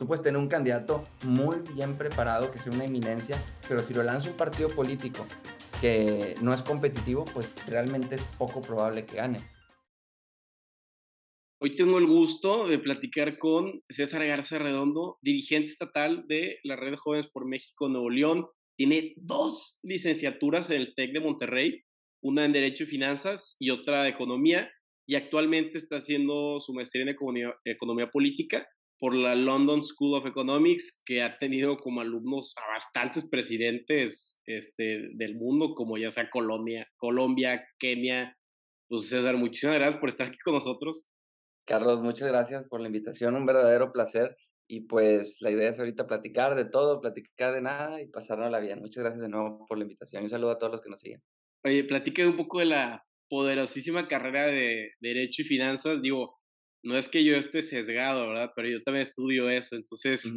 Tú puedes tener un candidato muy bien preparado, que sea una eminencia, pero si lo lanza un partido político que no es competitivo, pues realmente es poco probable que gane. Hoy tengo el gusto de platicar con César Garza Redondo, dirigente estatal de la Red Jóvenes por México Nuevo León. Tiene dos licenciaturas en el TEC de Monterrey, una en Derecho y Finanzas y otra de Economía, y actualmente está haciendo su maestría en economía Política por la London School of Economics, que ha tenido como alumnos a bastantes presidentes este, del mundo, como ya sea Colombia, Colombia, Kenia. Pues César, muchísimas gracias por estar aquí con nosotros. Carlos, muchas gracias por la invitación, un verdadero placer. Y pues la idea es ahorita platicar de todo, platicar de nada y pasárnosla bien. Muchas gracias de nuevo por la invitación y un saludo a todos los que nos siguen. Oye, platique un poco de la poderosísima carrera de Derecho y Finanzas. Digo, no es que yo esté sesgado, ¿verdad? Pero yo también estudio eso, entonces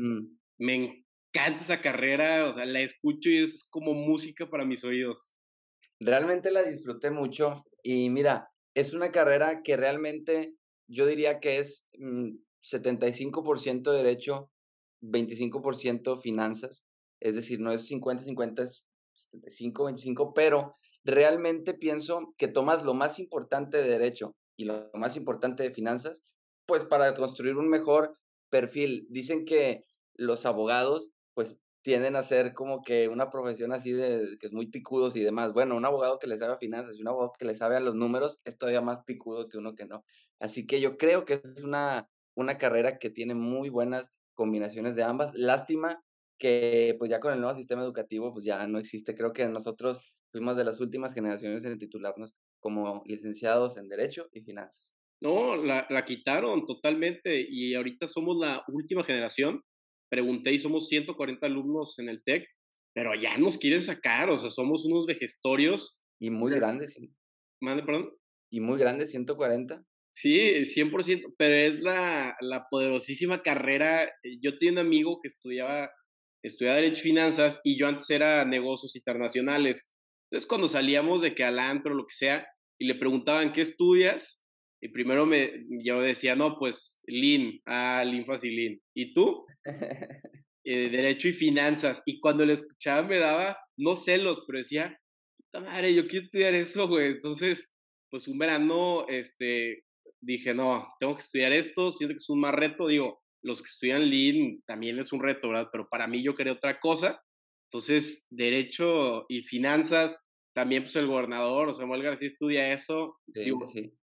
me encanta esa carrera, o sea, la escucho y es como música para mis oídos. Realmente la disfruté mucho y mira, es una carrera que realmente yo diría que es 75% mm, derecho, 25% finanzas, es decir, no es 50-50, es 75-25, pero realmente pienso que tomas lo más importante de derecho y lo más importante de finanzas, pues para construir un mejor perfil. Dicen que los abogados, pues tienden a ser como que una profesión así de que es muy picudos y demás. Bueno, un abogado que le sabe a finanzas y un abogado que le sabe a los números es todavía más picudo que uno que no. Así que yo creo que es una, una carrera que tiene muy buenas combinaciones de ambas. Lástima que pues ya con el nuevo sistema educativo pues ya no existe. Creo que nosotros fuimos de las últimas generaciones en titularnos como licenciados en Derecho y Finanzas. No, la, la quitaron totalmente y ahorita somos la última generación. Pregunté y somos 140 alumnos en el TEC, pero ya nos quieren sacar, o sea, somos unos vejestorios. Y muy grandes. Mande, perdón. Y muy grandes, 140. Sí, 100%, pero es la, la poderosísima carrera. Yo tenía un amigo que estudiaba, estudiaba Derecho y Finanzas y yo antes era negocios internacionales. Entonces, cuando salíamos de que al antro, lo que sea, y le preguntaban, ¿qué estudias? Y primero me, yo decía, no, pues Lean, ah, Lean Fácil Lean. ¿Y tú? Eh, derecho y finanzas. Y cuando le escuchaba me daba, no celos, pero decía, puta madre, yo quiero estudiar eso, güey. Entonces, pues un verano, este, dije, no, tengo que estudiar esto, siento que es un más reto, digo, los que estudian Lean también es un reto, ¿verdad? Pero para mí yo quería otra cosa. Entonces, derecho y finanzas, también pues el gobernador, Samuel García estudia eso. digo,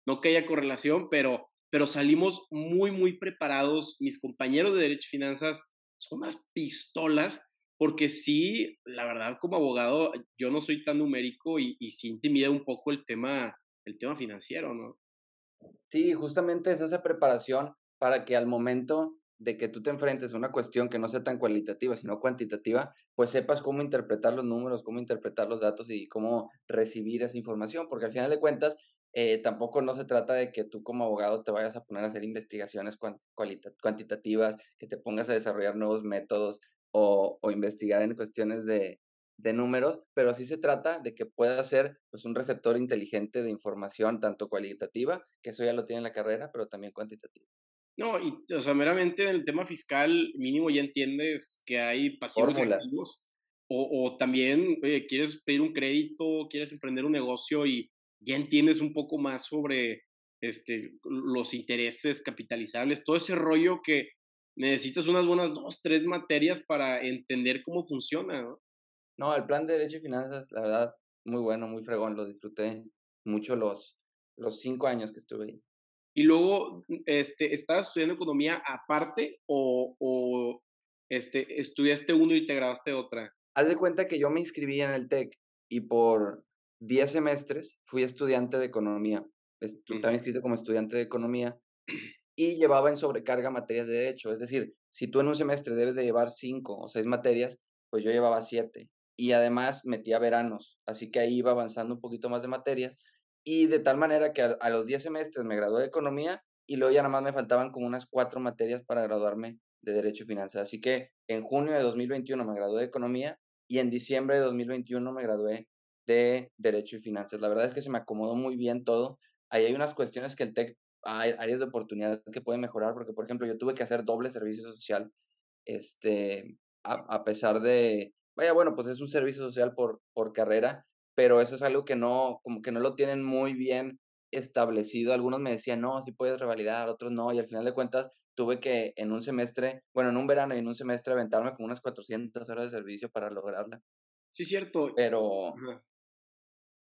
No que haya correlación, pero, pero salimos muy, muy preparados. Mis compañeros de derecho y finanzas son unas pistolas, porque sí, la verdad, como abogado, yo no soy tan numérico y, y sí intimida un poco el tema, el tema financiero, ¿no? Sí, justamente es esa preparación para que al momento de que tú te enfrentes a una cuestión que no sea tan cualitativa, sino cuantitativa, pues sepas cómo interpretar los números, cómo interpretar los datos y cómo recibir esa información, porque al final de cuentas, eh, tampoco no se trata de que tú como abogado te vayas a poner a hacer investigaciones cuantitativas, que te pongas a desarrollar nuevos métodos o, o investigar en cuestiones de, de números, pero sí se trata de que pueda ser pues, un receptor inteligente de información, tanto cualitativa, que eso ya lo tiene en la carrera, pero también cuantitativa. No, y, o sea, meramente en el tema fiscal, mínimo ya entiendes que hay pasivos activos. O, o también, oye, quieres pedir un crédito, quieres emprender un negocio y ya entiendes un poco más sobre este, los intereses capitalizables, todo ese rollo que necesitas unas buenas dos, tres materias para entender cómo funciona, ¿no? No, el plan de Derecho y Finanzas, la verdad, muy bueno, muy fregón, lo disfruté mucho los, los cinco años que estuve ahí. Y luego, este, ¿estabas estudiando economía aparte o, o este, estudiaste uno y te grabaste otra? Haz de cuenta que yo me inscribí en el TEC y por 10 semestres fui estudiante de economía. Estaba inscrito como estudiante de economía y llevaba en sobrecarga materias de derecho. Es decir, si tú en un semestre debes de llevar cinco o seis materias, pues yo llevaba siete y además metía veranos, así que ahí iba avanzando un poquito más de materias y de tal manera que a, los 10 semestres me gradué de economía y luego ya nada más me faltaban como unas cuatro materias para graduarme de Derecho y Finanzas. Así que en junio de 2021 me gradué de Economía y en diciembre de 2021 me gradué de Derecho y Finanzas. La verdad es que se me acomodó muy bien todo. Ahí hay unas cuestiones que el TEC, hay áreas de oportunidad que pueden mejorar, porque por ejemplo yo tuve que hacer doble servicio social este, a, pesar de, vaya, bueno, pues es un servicio social por, por carrera, pero eso es algo que no, como que no lo tienen muy bien establecido. Algunos me decían, no, sí puedes revalidar, otros no, y al final de cuentas tuve que en un semestre, bueno, en un verano y en un semestre aventarme como unas 400 horas de servicio para lograrla. Sí, cierto. Pero,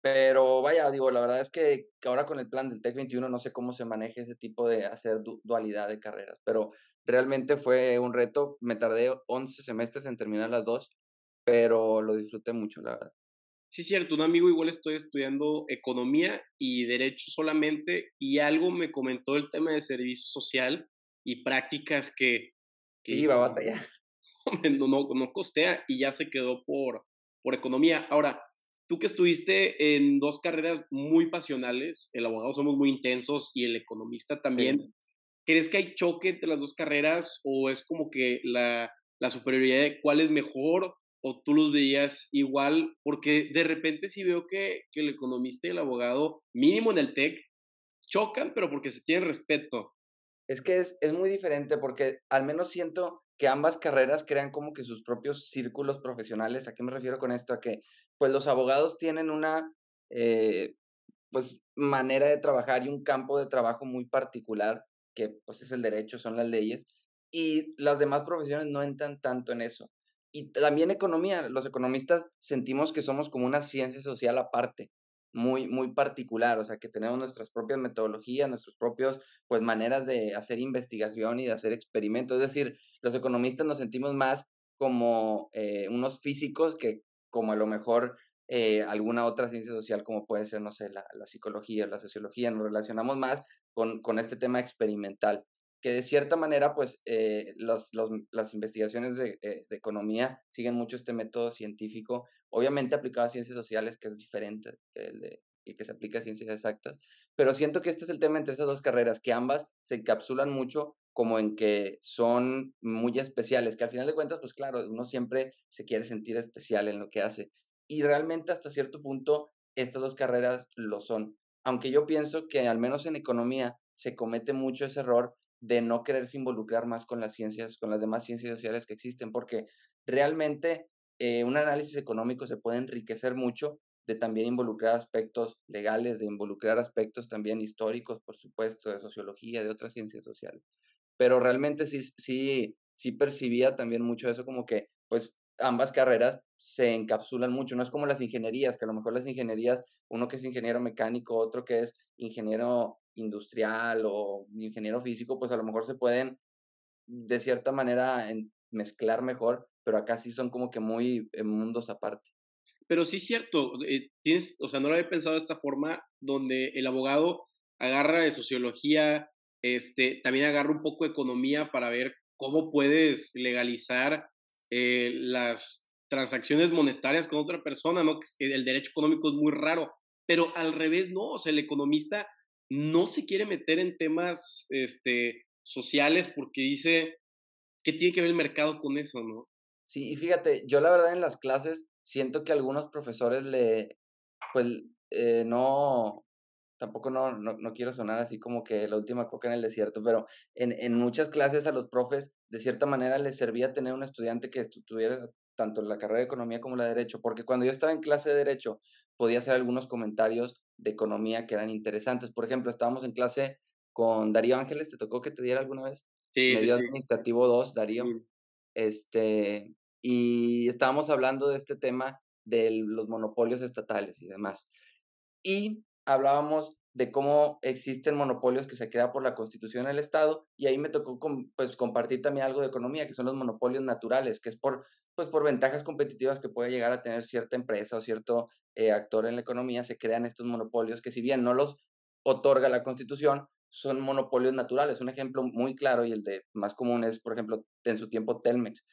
pero vaya, digo, la verdad es que ahora con el plan del TEC 21 no sé cómo se maneja ese tipo de hacer dualidad de carreras, pero realmente fue un reto. Me tardé 11 semestres en terminar las dos, pero lo disfruté mucho, la verdad. Sí, cierto, un amigo igual estoy estudiando economía y derecho solamente y algo me comentó el tema de servicio social y prácticas que... que iba a batallar. No, no, no costea y ya se quedó por, por economía. Ahora, tú que estuviste en dos carreras muy pasionales, el abogado somos muy intensos y el economista también, ¿crees que hay choque entre las dos carreras o es como que la, la superioridad de cuál es mejor o tú los veías igual? Porque de repente sí veo que, que el economista y el abogado, mínimo en el TEC, chocan, pero porque se tienen respeto. Es que es, es muy diferente porque al menos siento que ambas carreras crean como que sus propios círculos profesionales. ¿A qué me refiero con esto? A que pues los abogados tienen una eh, pues manera de trabajar y un campo de trabajo muy particular que pues es el derecho, son las leyes y las demás profesiones no entran tanto en eso. Y también economía, los economistas sentimos que somos como una ciencia social aparte muy, muy particular, o sea, que tenemos nuestras propias metodologías, nuestras propias, pues, maneras de hacer investigación y de hacer experimentos. Es decir, los economistas nos sentimos más como eh, unos físicos que como a lo mejor eh, alguna otra ciencia social, como puede ser, no sé, la, la psicología, la sociología, nos relacionamos más con, con este tema experimental que de cierta manera, pues, eh, los, los, las investigaciones de, de, economía siguen mucho este método científico, obviamente aplicado a ciencias sociales, que es diferente el, de, que se aplica a ciencias exactas, pero siento que este es el tema entre estas dos carreras, que ambas se encapsulan mucho como en que son muy especiales, que al final de cuentas, pues claro, uno siempre se quiere sentir especial en lo que hace. Y realmente hasta cierto punto, estas dos carreras lo son. Aunque yo pienso que al menos en economía se comete mucho ese error de no quererse involucrar más con las ciencias, con las demás ciencias sociales que existen, porque realmente eh, un análisis económico se puede enriquecer mucho de también involucrar aspectos legales, de involucrar aspectos también históricos, por supuesto, de sociología, de otras ciencias sociales. Pero realmente sí, sí, sí percibía también mucho eso como que, pues, ambas carreras se encapsulan mucho. No es como las ingenierías, que a lo mejor las ingenierías, uno que es ingeniero mecánico, otro que es ingeniero industrial o ingeniero físico, pues a lo mejor se pueden de cierta manera mezclar mejor, pero acá sí son como que muy en mundos aparte. Pero sí es cierto, eh, tienes, o sea, no lo había pensado de esta forma, donde el abogado agarra de sociología, este, también agarra un poco de economía para ver cómo puedes legalizar eh, las transacciones monetarias con otra persona, ¿no? El derecho económico es muy raro, pero al revés, no, o sea, el economista no se quiere meter en temas este, sociales porque dice que tiene que ver el mercado con eso, ¿no? Sí, y fíjate, yo la verdad en las clases siento que algunos profesores le, pues, eh, no, tampoco no, no, no, quiero sonar así como que la última coca en el desierto, pero en, en muchas clases a los profes, de cierta manera, les servía tener un estudiante que estuviera tanto la carrera de economía como la de derecho, porque cuando yo estaba en clase de derecho, podía hacer algunos comentarios de economía que eran interesantes. Por ejemplo, estábamos en clase con Darío Ángeles, ¿te tocó que te diera alguna vez? Sí. Medio administrativo 2, Darío. Este, y estábamos hablando de este tema de los monopolios estatales y demás. Y hablábamos de cómo existen monopolios que se crean por la constitución del Estado y ahí me tocó pues, compartir también algo de economía, que son los monopolios naturales, que es por, pues, por ventajas competitivas que puede llegar a tener cierta empresa o cierto eh, actor en la economía, se crean estos monopolios que si bien no los otorga la constitución, son monopolios naturales. Un ejemplo muy claro y el de más común es, por ejemplo, en su tiempo Telmex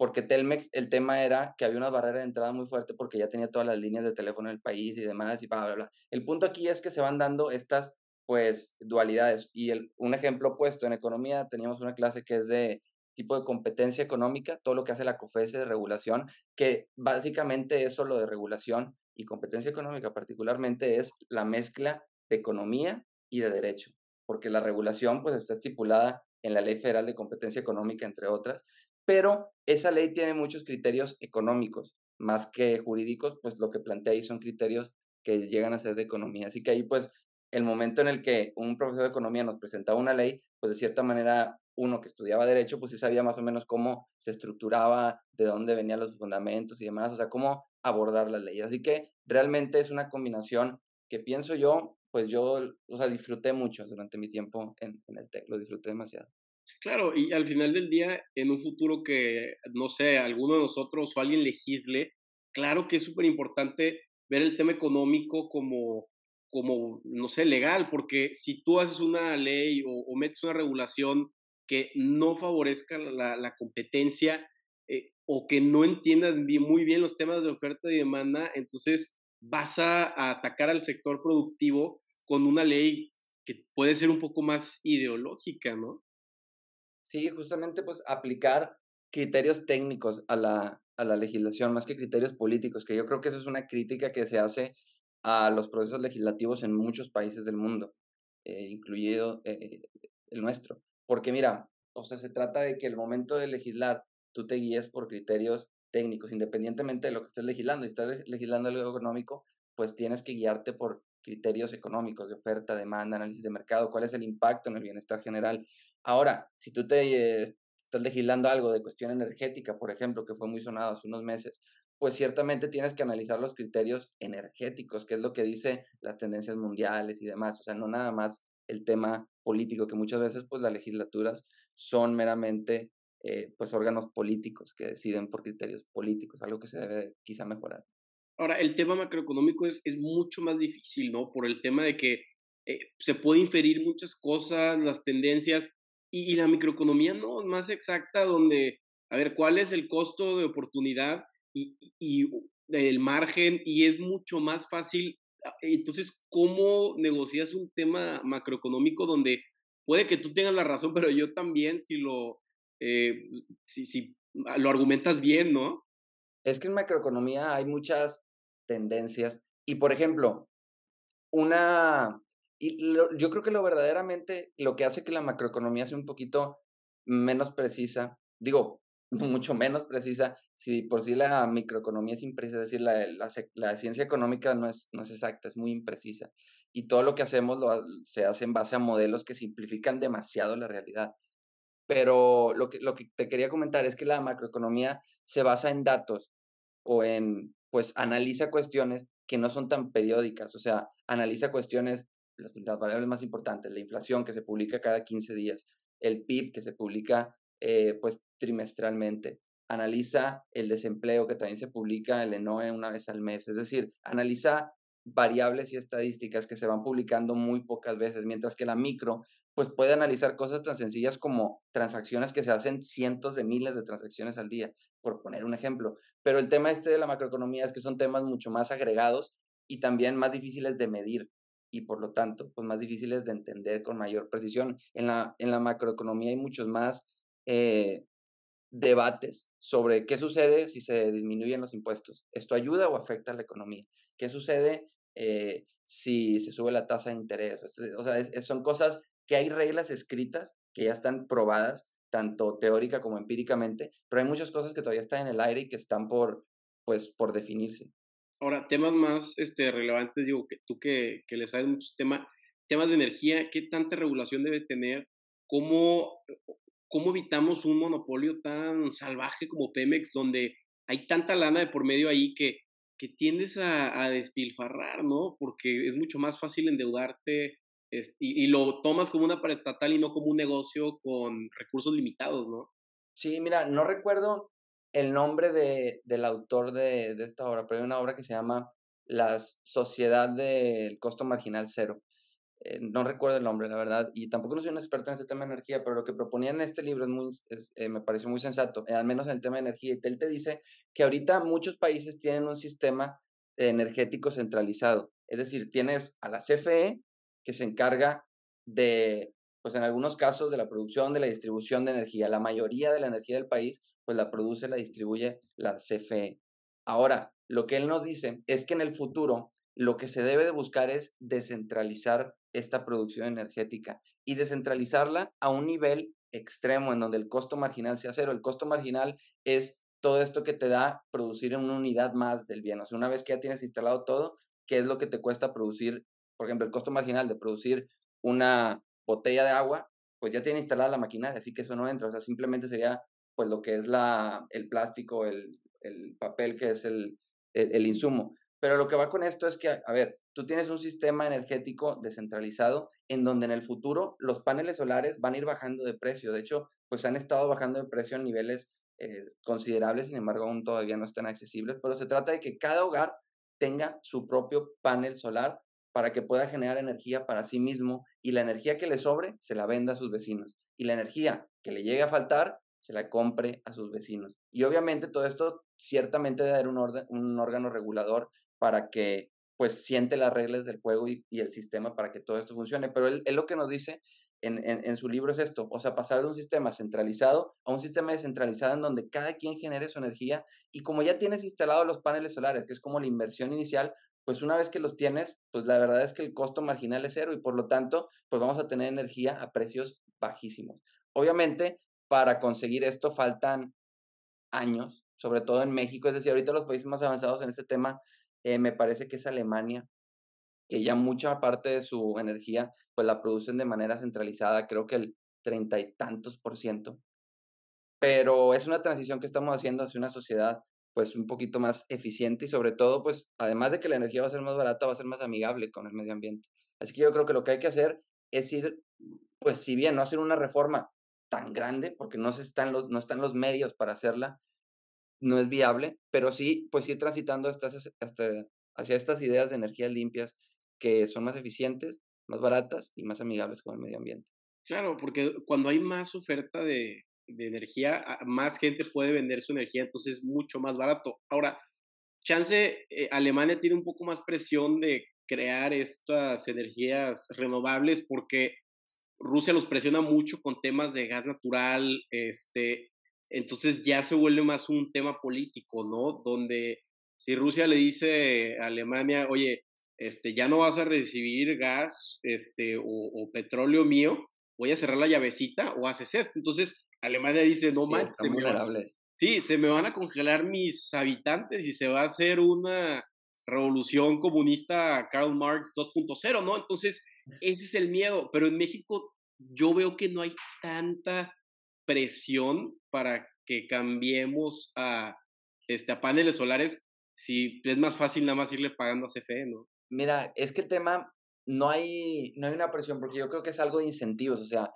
porque Telmex el tema era que había una barrera de entrada muy fuerte porque ya tenía todas las líneas de teléfono del país y demás y bla, bla, bla. El punto aquí es que se van dando estas pues dualidades y el, un ejemplo puesto en economía teníamos una clase que es de tipo de competencia económica, todo lo que hace la COFESE de regulación, que básicamente eso lo de regulación y competencia económica particularmente es la mezcla de economía y de derecho, porque la regulación pues está estipulada en la Ley Federal de Competencia Económica, entre otras, pero esa ley tiene muchos criterios económicos, más que jurídicos, pues lo que plantea ahí son criterios que llegan a ser de economía. Así que ahí pues el momento en el que un profesor de economía nos presentaba una ley, pues de cierta manera uno que estudiaba derecho, pues sí sabía más o menos cómo se estructuraba, de dónde venían los fundamentos y demás, o sea, cómo abordar la ley. Así que realmente es una combinación que pienso yo, pues yo, o sea, disfruté mucho durante mi tiempo en, en el TEC, lo disfruté demasiado. Claro, y al final del día, en un futuro que, no sé, alguno de nosotros o alguien legisle, claro que es súper importante ver el tema económico como, como, no sé, legal, porque si tú haces una ley o, metes una regulación que no favorezca la, la competencia eh, o que no entiendas muy bien los temas de oferta y demanda, entonces vas a, atacar al sector productivo con una ley que puede ser un poco más ideológica, ¿no? Sí, justamente pues aplicar criterios técnicos a la, a la legislación más que criterios políticos, que yo creo que eso es una crítica que se hace a los procesos legislativos en muchos países del mundo, eh, incluido eh, el nuestro. Porque mira, o sea, se trata de que el momento de legislar tú te guíes por criterios técnicos, independientemente de lo que estés legislando. Y estás legislando algo económico, pues tienes que guiarte por criterios económicos de oferta, demanda, análisis de mercado, cuál es el impacto en el bienestar general. Ahora, si tú te estás legislando algo de cuestión energética, por ejemplo, que fue muy sonado hace unos meses, pues ciertamente tienes que analizar los criterios energéticos, que es lo que dice las tendencias mundiales y demás, o sea, no nada más el tema político, que muchas veces pues las legislaturas son meramente eh, pues órganos políticos que deciden por criterios políticos, algo que se debe quizá mejorar. Ahora, el tema macroeconómico es, es mucho más difícil, ¿no? Por el tema de que eh, se puede inferir muchas cosas, las tendencias, y, la microeconomía no, es más exacta, donde, a ver, ¿cuál es el costo de oportunidad y, y el margen? Y es mucho más fácil. Ah, entonces, ¿cómo negocias un tema macroeconómico donde puede que tú tengas la razón, pero yo también si lo, eh, si, si lo argumentas bien, ¿no? Es que en macroeconomía hay muchas tendencias y, por ejemplo, una y yo creo que lo verdaderamente, lo que hace que la macroeconomía sea un poquito menos precisa, digo, mucho menos precisa, si por sí la microeconomía es imprecisa, es decir, la, ciencia económica no es, no es exacta, es muy imprecisa. Y todo lo que hacemos lo, se hace en base a modelos que simplifican demasiado la realidad. Pero lo que, lo que te quería comentar es que la macroeconomía se basa en datos o en, pues, analiza cuestiones que no son tan periódicas, o sea, analiza cuestiones las, variables más importantes, la inflación que se publica cada 15 días, el PIB que se publica eh, pues trimestralmente, analiza el desempleo que también se publica el ENOE una vez al mes, es decir, analiza variables y estadísticas que se van publicando muy pocas veces, mientras que la micro pues puede analizar cosas tan sencillas como transacciones que se hacen cientos de miles de transacciones al día, por poner un ejemplo. Pero el tema este de la macroeconomía es que son temas mucho más agregados y también más difíciles de medir y por lo tanto, pues más difíciles de entender con mayor precisión. En la, en la macroeconomía hay muchos más eh, debates sobre qué sucede si se disminuyen los impuestos. ¿Esto ayuda o afecta a la economía? ¿Qué sucede eh, si se sube la tasa de interés? O sea, son cosas que hay reglas escritas que ya están probadas, tanto teórica como empíricamente, pero hay muchas cosas que todavía están en el aire y que están por, pues, por definirse. Ahora, temas más este, relevantes, digo, que tú que, que le sabes muchos temas, temas de energía, ¿qué tanta regulación debe tener? ¿Cómo, ¿Cómo evitamos un monopolio tan salvaje como Pemex, donde hay tanta lana de por medio ahí que, que tiendes a, a despilfarrar, ¿no? Porque es mucho más fácil endeudarte y, lo tomas como una paraestatal y no como un negocio con recursos limitados, ¿no? Sí, mira, no recuerdo el nombre de, del autor de, de, esta obra, pero hay una obra que se llama La Sociedad del Costo Marginal Cero. Eh, no recuerdo el nombre, la verdad, y tampoco no soy un experto en este tema de energía, pero lo que proponía en este libro es muy, eh, me pareció muy sensato, eh, al menos en el tema de energía. Y él te dice que ahorita muchos países tienen un sistema energético centralizado, es decir, tienes a la CFE que se encarga de, pues en algunos casos, de la producción, de la distribución de energía. La mayoría de la energía del país pues la produce, la distribuye la CFE. Ahora, lo que él nos dice es que en el futuro lo que se debe de buscar es descentralizar esta producción energética y descentralizarla a un nivel extremo en donde el costo marginal sea cero. El costo marginal es todo esto que te da producir una unidad más del bien. O sea, una vez que ya tienes instalado todo, ¿qué es lo que te cuesta producir? Por ejemplo, el costo marginal de producir una botella de agua, pues ya tiene instalada la maquinaria, así que eso no entra. O sea, simplemente sería pues lo que es la, el plástico, el, el papel que es el, el, insumo. Pero lo que va con esto es que, a ver, tú tienes un sistema energético descentralizado en donde en el futuro los paneles solares van a ir bajando de precio. De hecho, pues han estado bajando de precio a niveles eh, considerables, sin embargo, aún todavía no están accesibles, pero se trata de que cada hogar tenga su propio panel solar para que pueda generar energía para sí mismo y la energía que le sobre se la venda a sus vecinos y la energía que le llegue a faltar se la compre a sus vecinos. Y obviamente todo esto ciertamente debe haber un, órgano regulador para que pues siente las reglas del juego y, el sistema para que todo esto funcione. Pero él, lo que nos dice en, en, su libro es esto, o sea, pasar de un sistema centralizado a un sistema descentralizado en donde cada quien genere su energía y como ya tienes instalados los paneles solares, que es como la inversión inicial, pues una vez que los tienes, pues la verdad es que el costo marginal es cero y por lo tanto, pues vamos a tener energía a precios bajísimos. Obviamente, para conseguir esto faltan años, sobre todo en México, es decir, ahorita los países más avanzados en este tema, eh, me parece que es Alemania, que ya mucha parte de su energía, pues la producen de manera centralizada, creo que el treinta y tantos por ciento. Pero es una transición que estamos haciendo hacia una sociedad pues un poquito más eficiente y sobre todo pues además de que la energía va a ser más barata, va a ser más amigable con el medio ambiente. Así que yo creo que lo que hay que hacer es ir, pues si bien no hacer una reforma tan grande, porque no, se están los, no están los medios para hacerla, no es viable, pero sí, pues ir transitando hasta, hasta, hacia estas ideas de energías limpias que son más eficientes, más baratas y más amigables con el medio ambiente. Claro, porque cuando hay más oferta de, de energía, más gente puede vender su energía, entonces es mucho más barato. Ahora, chance, eh, Alemania tiene un poco más presión de crear estas energías renovables porque Rusia los presiona mucho con temas de gas natural, este, entonces ya se vuelve más un tema político, ¿no? Donde si Rusia le dice a Alemania, oye, este, ya no vas a recibir gas este, o, petróleo mío, voy a cerrar la llavecita o haces esto. Entonces Alemania dice, no manches, se me, sí, se me van a congelar mis habitantes y se va a hacer una revolución comunista Karl Marx 2.0, ¿no? Entonces ese es el miedo, pero en México yo veo que no hay tanta presión para que cambiemos a, este, a paneles solares si es más fácil nada más irle pagando a CFE, ¿no? Mira, es que el tema no hay, no hay una presión porque yo creo que es algo de incentivos, o sea,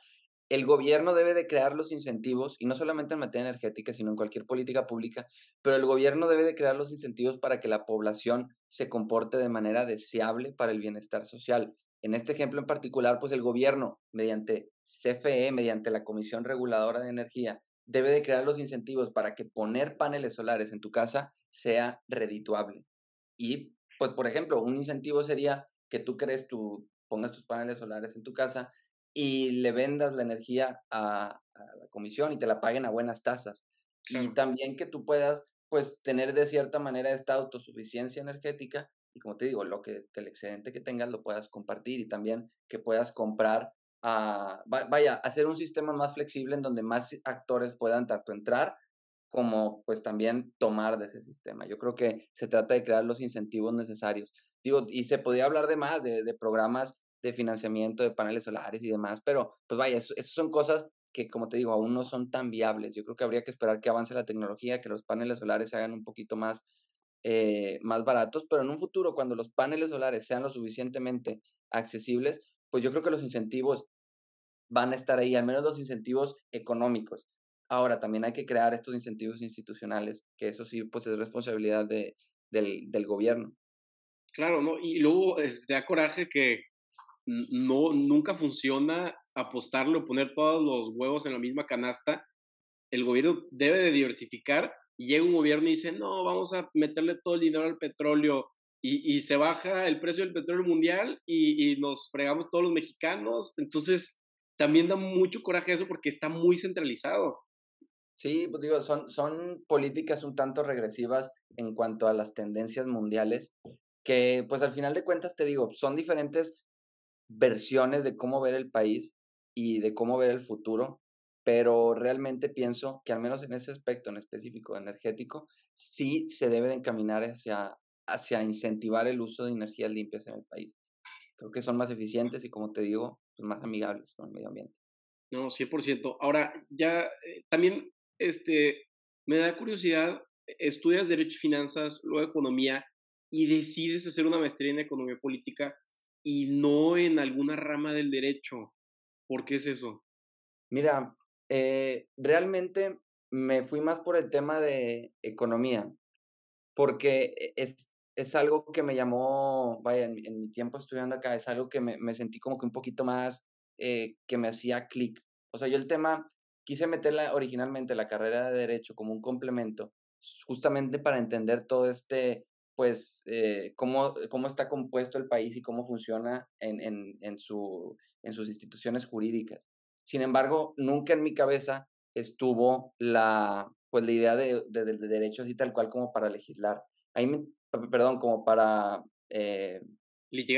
el gobierno debe de crear los incentivos, y no solamente en materia energética, sino en cualquier política pública, pero el gobierno debe de crear los incentivos para que la población se comporte de manera deseable para el bienestar social. En este ejemplo en particular, pues el gobierno, mediante CFE, mediante la Comisión Reguladora de Energía, debe de crear los incentivos para que poner paneles solares en tu casa sea redituable. Y, pues, por ejemplo, un incentivo sería que tú crees tu, pongas tus paneles solares en tu casa y le vendas la energía a, la comisión y te la paguen a buenas tasas. Y también que tú puedas, pues, tener de cierta manera esta autosuficiencia energética y como te digo, lo que el excedente que tengas lo puedas compartir y también que puedas comprar, a, vaya, hacer un sistema más flexible en donde más actores puedan tanto entrar como pues también tomar de ese sistema. Yo creo que se trata de crear los incentivos necesarios. Digo, y se podría hablar de más, de, de programas de financiamiento de paneles solares y demás, pero pues vaya, esas son cosas que como te digo, aún no son tan viables. Yo creo que habría que esperar que avance la tecnología, que los paneles solares se hagan un poquito más eh, más baratos, pero en un futuro, cuando los paneles solares sean lo suficientemente accesibles, pues yo creo que los incentivos van a estar ahí, al menos los incentivos económicos. Ahora, también hay que crear estos incentivos institucionales, que eso sí, pues es responsabilidad de, del, del gobierno. Claro, ¿no? Y luego es, da coraje que no, nunca funciona apostarlo, o poner todos los huevos en la misma canasta. El gobierno debe de diversificar llega un gobierno y dice, no, vamos a meterle todo el dinero al petróleo y, y se baja el precio del petróleo mundial y, y, nos fregamos todos los mexicanos. Entonces, también da mucho coraje eso porque está muy centralizado. Sí, pues digo, son, son políticas un tanto regresivas en cuanto a las tendencias mundiales, que pues al final de cuentas te digo, son diferentes versiones de cómo ver el país y de cómo ver el futuro, pero realmente pienso que al menos en ese aspecto en específico energético, sí se debe de encaminar hacia, hacia incentivar el uso de energías limpias en el país. Creo que son más eficientes y, como te digo, más amigables con el medio ambiente. No, 100%. Ahora, ya eh, también este, me da curiosidad, estudias Derecho y Finanzas, luego Economía, y decides hacer una maestría en Economía Política y no en alguna rama del derecho. ¿Por qué es eso? Mira, eh, realmente me fui más por el tema de economía, porque e, es, es algo que me llamó, vaya, en, mi tiempo estudiando acá, es algo que me, me sentí como que un poquito más, eh, que me hacía clic. O sea, yo el tema, quise meterla originalmente la carrera de derecho como un complemento, justamente para entender todo este, pues, eh, cómo, cómo está compuesto el país y cómo funciona en, en, en, su, en sus instituciones jurídicas. Sin embargo, nunca en mi cabeza estuvo la, pues, la idea de, de, de derecho así tal cual como para legislar. Ahí me, perdón, como para, eh,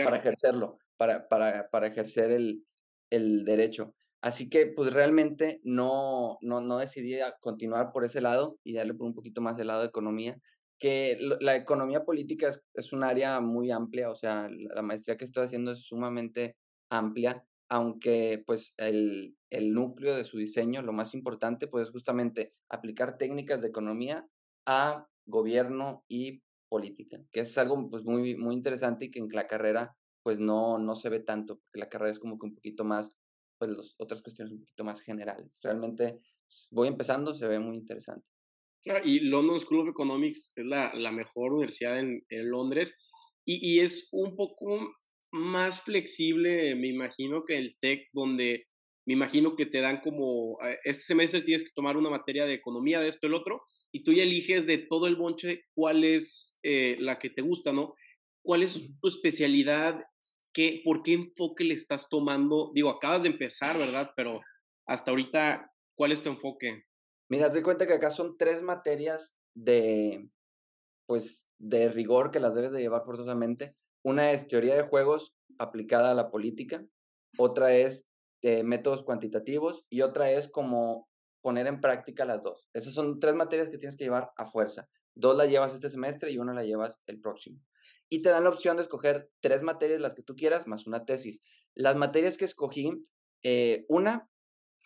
para ejercerlo, para, para, para ejercer el, el derecho. Así que pues realmente no, no, no decidí continuar por ese lado y darle por un poquito más el lado de economía, que la economía política es, un área muy amplia, o sea, la maestría que estoy haciendo es sumamente amplia, aunque pues el, el núcleo de su diseño, lo más importante, pues es justamente aplicar técnicas de economía a gobierno y política, que es algo pues muy, muy interesante y que en la carrera pues no, no se ve tanto, porque la carrera es como que un poquito más, pues las otras cuestiones un poquito más generales. Realmente voy empezando, se ve muy interesante. Claro, y London School of Economics es la, la mejor universidad en, en Londres y, y, es un poco más flexible, me imagino, que el TEC, donde me imagino que te dan como, eh, este semestre tienes que tomar una materia de economía, de esto, el otro, y tú ya eliges de todo el bonche cuál es eh, la que te gusta, ¿no? ¿Cuál es tu especialidad? ¿Qué, ¿Por qué enfoque le estás tomando? Digo, acabas de empezar, ¿verdad? Pero hasta ahorita, ¿cuál es tu enfoque? Mira, te cuenta que acá son tres materias de, pues, de rigor que las debes de llevar forzosamente. Una es teoría de juegos aplicada a la política, otra es de métodos cuantitativos y otra es como poner en práctica las dos. Esas son tres materias que tienes que llevar a fuerza. Dos las llevas este semestre y una la llevas el próximo. Y te dan la opción de escoger tres materias, las que tú quieras, más una tesis. Las materias que escogí, eh, una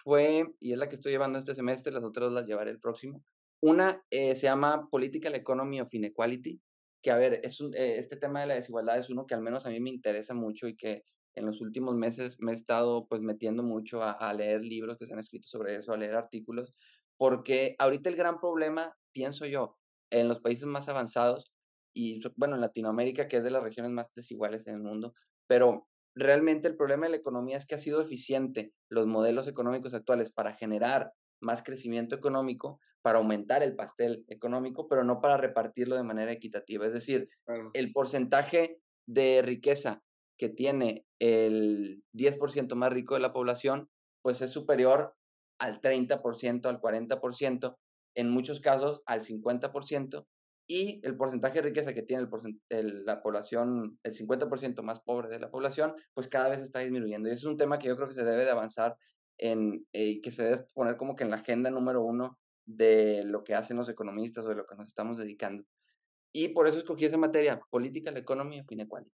fue, y es la que estoy llevando este semestre, las otras las llevaré el próximo. Una eh, se llama Political Economy of Inequality, que a ver, es un, eh, este tema de la desigualdad es uno que al menos a mí me interesa mucho y que en los últimos meses me he estado pues metiendo mucho a, leer libros que se han escrito sobre eso, a leer artículos, porque ahorita el gran problema, pienso yo, en los países más avanzados y bueno, en Latinoamérica, que es de las regiones más desiguales en el mundo, pero realmente el problema de la economía es que ha sido eficiente los modelos económicos actuales para generar más crecimiento económico, para aumentar el pastel económico, pero no para repartirlo de manera equitativa. Es decir, el porcentaje de riqueza que tiene el 10% más rico de la población, pues es superior al 30%, al 40%, en muchos casos al 50%, y el porcentaje de riqueza que tiene el, la población, el 50% más pobre de la población, pues cada vez está disminuyendo. Y es un tema que yo creo que se debe de avanzar en, y eh, que se debe poner como que en la agenda número uno de lo que hacen los economistas o de lo que nos estamos dedicando. Y por eso escogí esa materia, Political Economy of Inequality.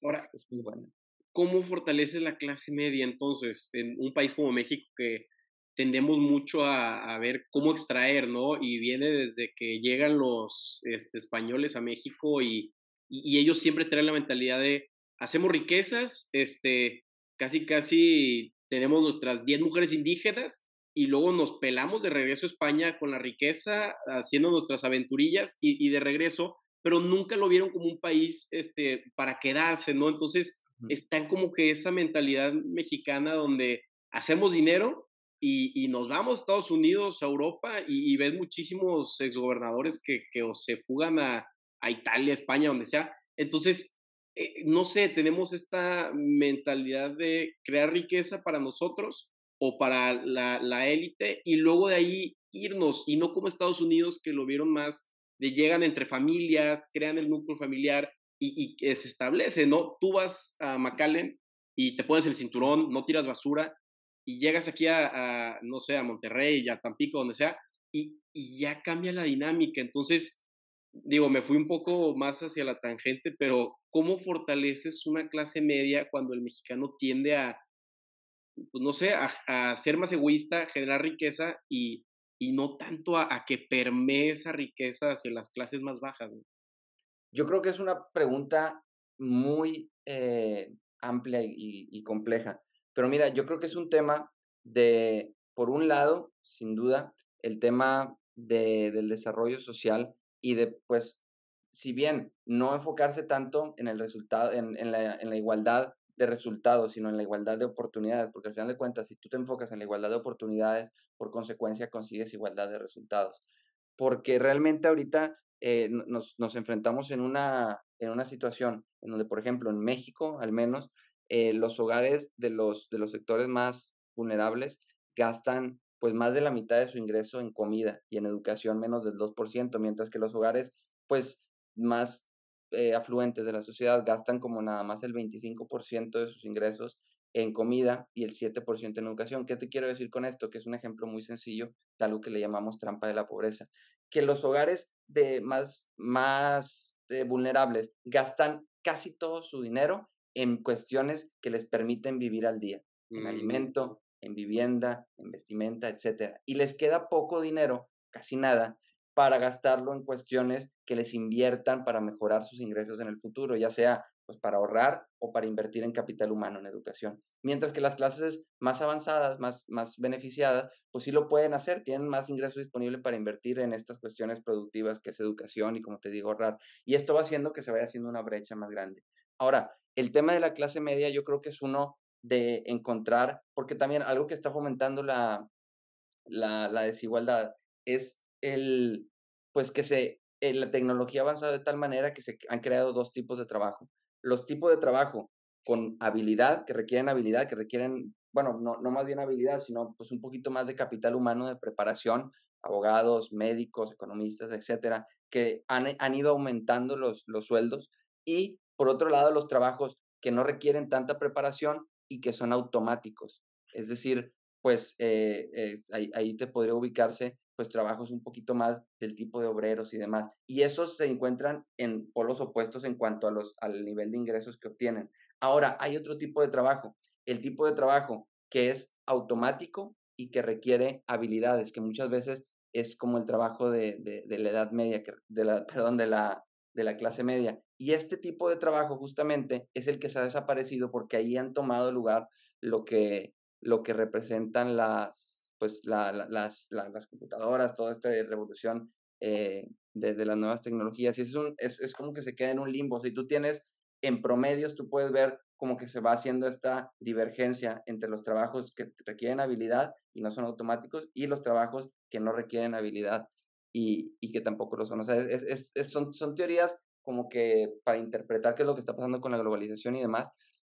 Ahora, es muy buena. ¿Cómo fortalece la clase media entonces en un país como México que tendemos mucho a, a ver cómo extraer, ¿no? Y viene desde que llegan los este, españoles a México y, y, ellos siempre traen la mentalidad de hacemos riquezas, este, casi casi tenemos nuestras 10 mujeres indígenas y luego nos pelamos de regreso a España con la riqueza, haciendo nuestras aventurillas y, y de regreso pero nunca lo vieron como un país este, para quedarse, ¿no? Entonces, está como que esa mentalidad mexicana donde hacemos dinero y, nos vamos a Estados Unidos, a Europa, y, y ves muchísimos exgobernadores que, que o se fugan a, a Italia, España, donde sea. Entonces, eh, no sé, tenemos esta mentalidad de crear riqueza para nosotros o para la, la élite y luego de ahí irnos, y no como Estados Unidos que lo vieron más de llegan entre familias, crean el núcleo familiar y, y se establece, ¿no? Tú vas a McAllen y te pones el cinturón, no tiras basura y llegas aquí a, no sé, a Monterrey, a Tampico, donde sea, y, ya cambia la dinámica. Entonces, digo, me fui un poco más hacia la tangente, pero ¿cómo fortaleces una clase media cuando el mexicano tiende a, pues no sé, a, ser más egoísta, generar riqueza y, y no tanto a, que permee esa riqueza hacia las clases más bajas? Yo creo que es una pregunta muy eh, amplia y, compleja. Pero mira, yo creo que es un tema de, por un lado, sin duda, el tema de, del desarrollo social y de, pues, si bien no enfocarse tanto en el resultado, en, en, la, en la igualdad de resultados, sino en la igualdad de oportunidades, porque al final de cuentas, si tú te enfocas en la igualdad de oportunidades, por consecuencia consigues igualdad de resultados. Porque realmente ahorita eh, nos, nos, enfrentamos en una, en una situación en donde, por ejemplo, en México, al menos, eh, los hogares de los, de los sectores más vulnerables gastan pues más de la mitad de su ingreso en comida y en educación menos del 2%, mientras que los hogares pues más eh, afluentes de la sociedad gastan como nada más el 25% de sus ingresos en comida y el 7% en educación. ¿Qué te quiero decir con esto? Que es un ejemplo muy sencillo de algo que le llamamos trampa de la pobreza. Que los hogares de más, más eh, vulnerables gastan casi todo su dinero en cuestiones que les permiten vivir al día, en mm. alimento, en vivienda, en vestimenta, etc. Y les queda poco dinero, casi nada, para gastarlo en cuestiones que les inviertan para mejorar sus ingresos en el futuro, ya sea pues para ahorrar o para invertir en capital humano, en educación. Mientras que las clases más avanzadas, más, más beneficiadas, pues sí lo pueden hacer, tienen más ingresos disponibles para invertir en estas cuestiones productivas que es educación y como te digo, ahorrar. Y esto va haciendo que se vaya haciendo una brecha más grande. Ahora, el tema de la clase media yo creo que es uno de encontrar, porque también algo que está fomentando la, la, la desigualdad es el, pues que se, eh, la tecnología ha avanzado de tal manera que se han creado dos tipos de trabajo. Los tipos de trabajo con habilidad, que requieren habilidad, que requieren, bueno, no, no más bien habilidad, sino pues un poquito más de capital humano de preparación, abogados, médicos, economistas, etcétera, que han, han ido aumentando los, los sueldos. Y por otro lado, los trabajos que no requieren tanta preparación, y que son automáticos. Es decir, pues eh, eh, ahí, ahí, te podría ubicarse pues trabajos un poquito más del tipo de obreros y demás. Y esos se encuentran en polos opuestos en cuanto a los, al nivel de ingresos que obtienen. Ahora, hay otro tipo de trabajo, el tipo de trabajo que es automático y que requiere habilidades, que muchas veces es como el trabajo de, de, de la edad media, de la, perdón, de la, de la clase media. Y este tipo de trabajo justamente es el que se ha desaparecido porque ahí han tomado lugar lo que, lo que representan las, pues, la, las, las computadoras, toda esta revolución eh, de, las nuevas tecnologías. Y es, es, es como que se queda en un limbo. Si tú tienes en promedios, tú puedes ver como que se va haciendo esta divergencia entre los trabajos que requieren habilidad y no son automáticos y los trabajos que no requieren habilidad y, y que tampoco lo son. O sea, es, es, son, son teorías como que para interpretar qué es lo que está pasando con la globalización y demás,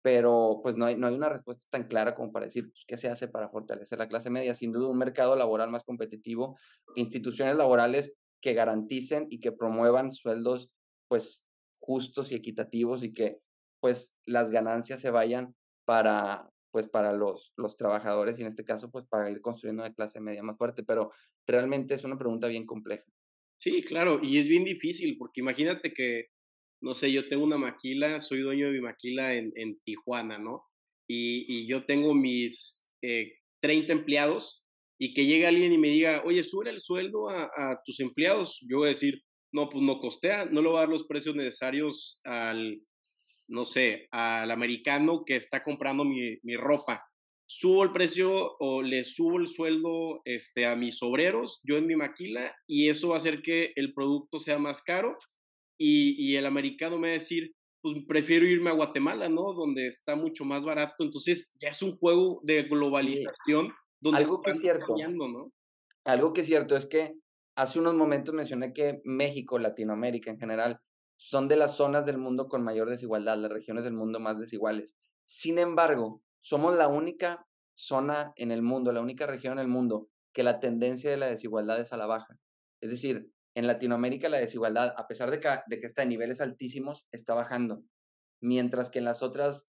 pero pues no hay, no hay una respuesta tan clara como para decir pues, qué se hace para fortalecer la clase media. Sin duda, un mercado laboral más competitivo, instituciones laborales que garanticen y que promuevan sueldos pues justos y equitativos y que pues las ganancias se vayan para pues para los, los trabajadores y en este caso pues para ir construyendo una clase media más fuerte, pero realmente es una pregunta bien compleja. Sí, claro, y es bien difícil porque imagínate que, no sé, yo tengo una maquila, soy dueño de mi maquila en, en Tijuana, ¿no? Y, y, yo tengo mis eh, 30 empleados y que llegue alguien y me diga, oye, sube el sueldo a, a, tus empleados. Yo voy a decir, no, pues no costea, no le voy a dar los precios necesarios al, no sé, al americano que está comprando mi, mi ropa subo el precio o le subo el sueldo este, a mis obreros, yo en mi maquila, y eso va a hacer que el producto sea más caro y, y el americano me va a decir, pues prefiero irme a Guatemala, ¿no? Donde está mucho más barato. Entonces ya es un juego de globalización donde algo que es cierto, ¿no? Algo que es cierto es que hace unos momentos mencioné que México, Latinoamérica en general, son de las zonas del mundo con mayor desigualdad, las regiones del mundo más desiguales. Sin embargo, somos la única zona en el mundo, la única región en el mundo que la tendencia de la desigualdad es a la baja. Es decir, en Latinoamérica la desigualdad, a pesar de que, de que está en niveles altísimos, está bajando. Mientras que en las otras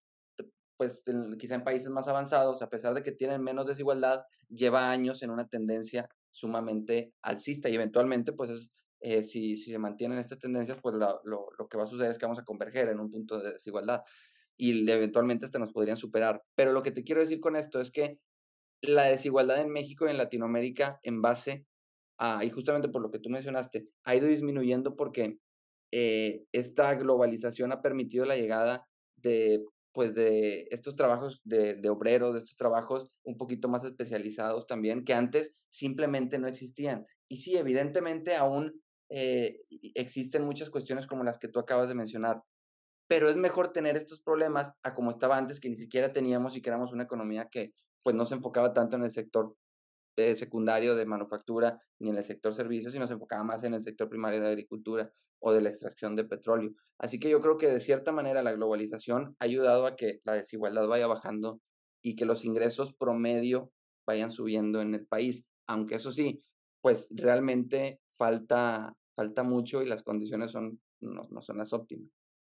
pues quizá en países más avanzados, a pesar de que tienen menos desigualdad, lleva años en una tendencia sumamente alcista y eventualmente, pues eh, si, si, se mantienen estas tendencias, pues lo, lo, que va a suceder es que vamos a converger en un punto de desigualdad y eventualmente hasta nos podrían superar. Pero lo que te quiero decir con esto es que la desigualdad en México y en Latinoamérica en base a, y justamente por lo que tú mencionaste, ha ido disminuyendo porque eh, esta globalización ha permitido la llegada de pues de estos trabajos de, de, obreros, de estos trabajos un poquito más especializados también, que antes simplemente no existían. Y sí, evidentemente aún eh, existen muchas cuestiones como las que tú acabas de mencionar, pero es mejor tener estos problemas a como estaba antes, que ni siquiera teníamos y que éramos una economía que pues no se enfocaba tanto en el sector de secundario de manufactura ni en el sector servicios, sino se enfocaba más en el sector primario de agricultura o de la extracción de petróleo. Así que yo creo que de cierta manera la globalización ha ayudado a que la desigualdad vaya bajando y que los ingresos promedio vayan subiendo en el país, aunque eso sí, pues realmente falta, falta mucho y las condiciones son, no, no son las óptimas.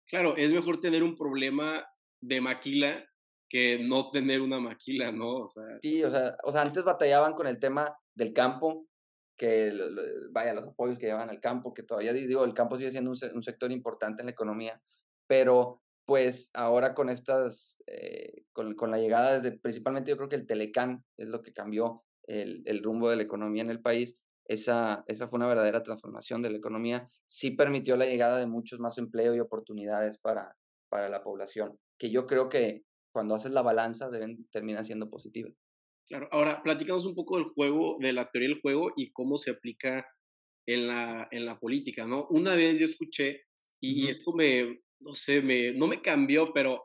Claro, es mejor tener un problema de maquila que no tener una maquila, ¿no? Sí, o sea, o sea, antes batallaban con el tema del campo, que vaya, los apoyos que llevan al campo, que todavía digo, el campo sigue siendo un, sector importante en la economía, pero pues ahora con estas, eh, con, la llegada desde, principalmente yo creo que el Telecán es lo que cambió el, el rumbo de la economía en el país, esa, esa fue una verdadera transformación de la economía, sí permitió la llegada de muchos más empleo y oportunidades para, para la población, que yo creo que cuando haces la balanza deben, terminan siendo positivas. Claro, ahora platicamos un poco del juego, de la teoría del juego y cómo se aplica en la, en la política, ¿no? Una vez yo escuché, y, esto me, no sé, me, no me cambió, pero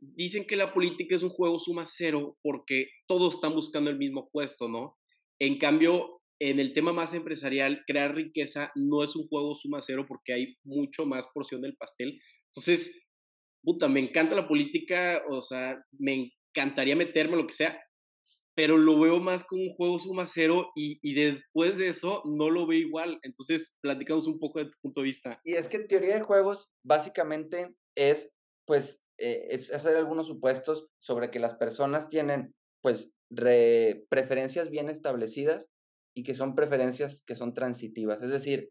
dicen que la política es un juego suma cero porque todos están buscando el mismo puesto, ¿no? En cambio, en el tema más empresarial, crear riqueza no es un juego suma cero porque hay mucho más porción del pastel. Entonces, puta, me encanta la política, o sea, me encantaría meterme lo que sea, pero lo veo más como un juego suma cero y, y, después de eso no lo veo igual. Entonces, platicamos un poco de tu punto de vista. Y es que teoría de juegos básicamente es, pues, eh, es hacer algunos supuestos sobre que las personas tienen, pues, preferencias bien establecidas y que son preferencias que son transitivas. Es decir,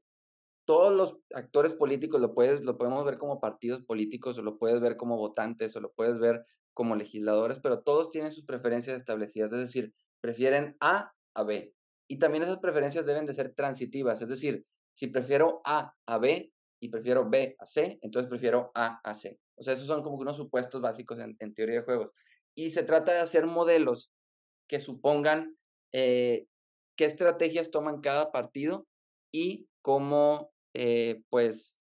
todos los actores políticos lo puedes, lo podemos ver como partidos políticos, o lo puedes ver como votantes, o lo puedes ver como legisladores, pero todos tienen sus preferencias establecidas, es decir, prefieren A a B. Y también esas preferencias deben de ser transitivas, es decir, si prefiero A a B y prefiero B a C, entonces prefiero A a C. O sea, esos son como unos supuestos básicos en, teoría de juegos. Y se trata de hacer modelos que supongan eh, qué estrategias toman cada partido y cómo eh, pues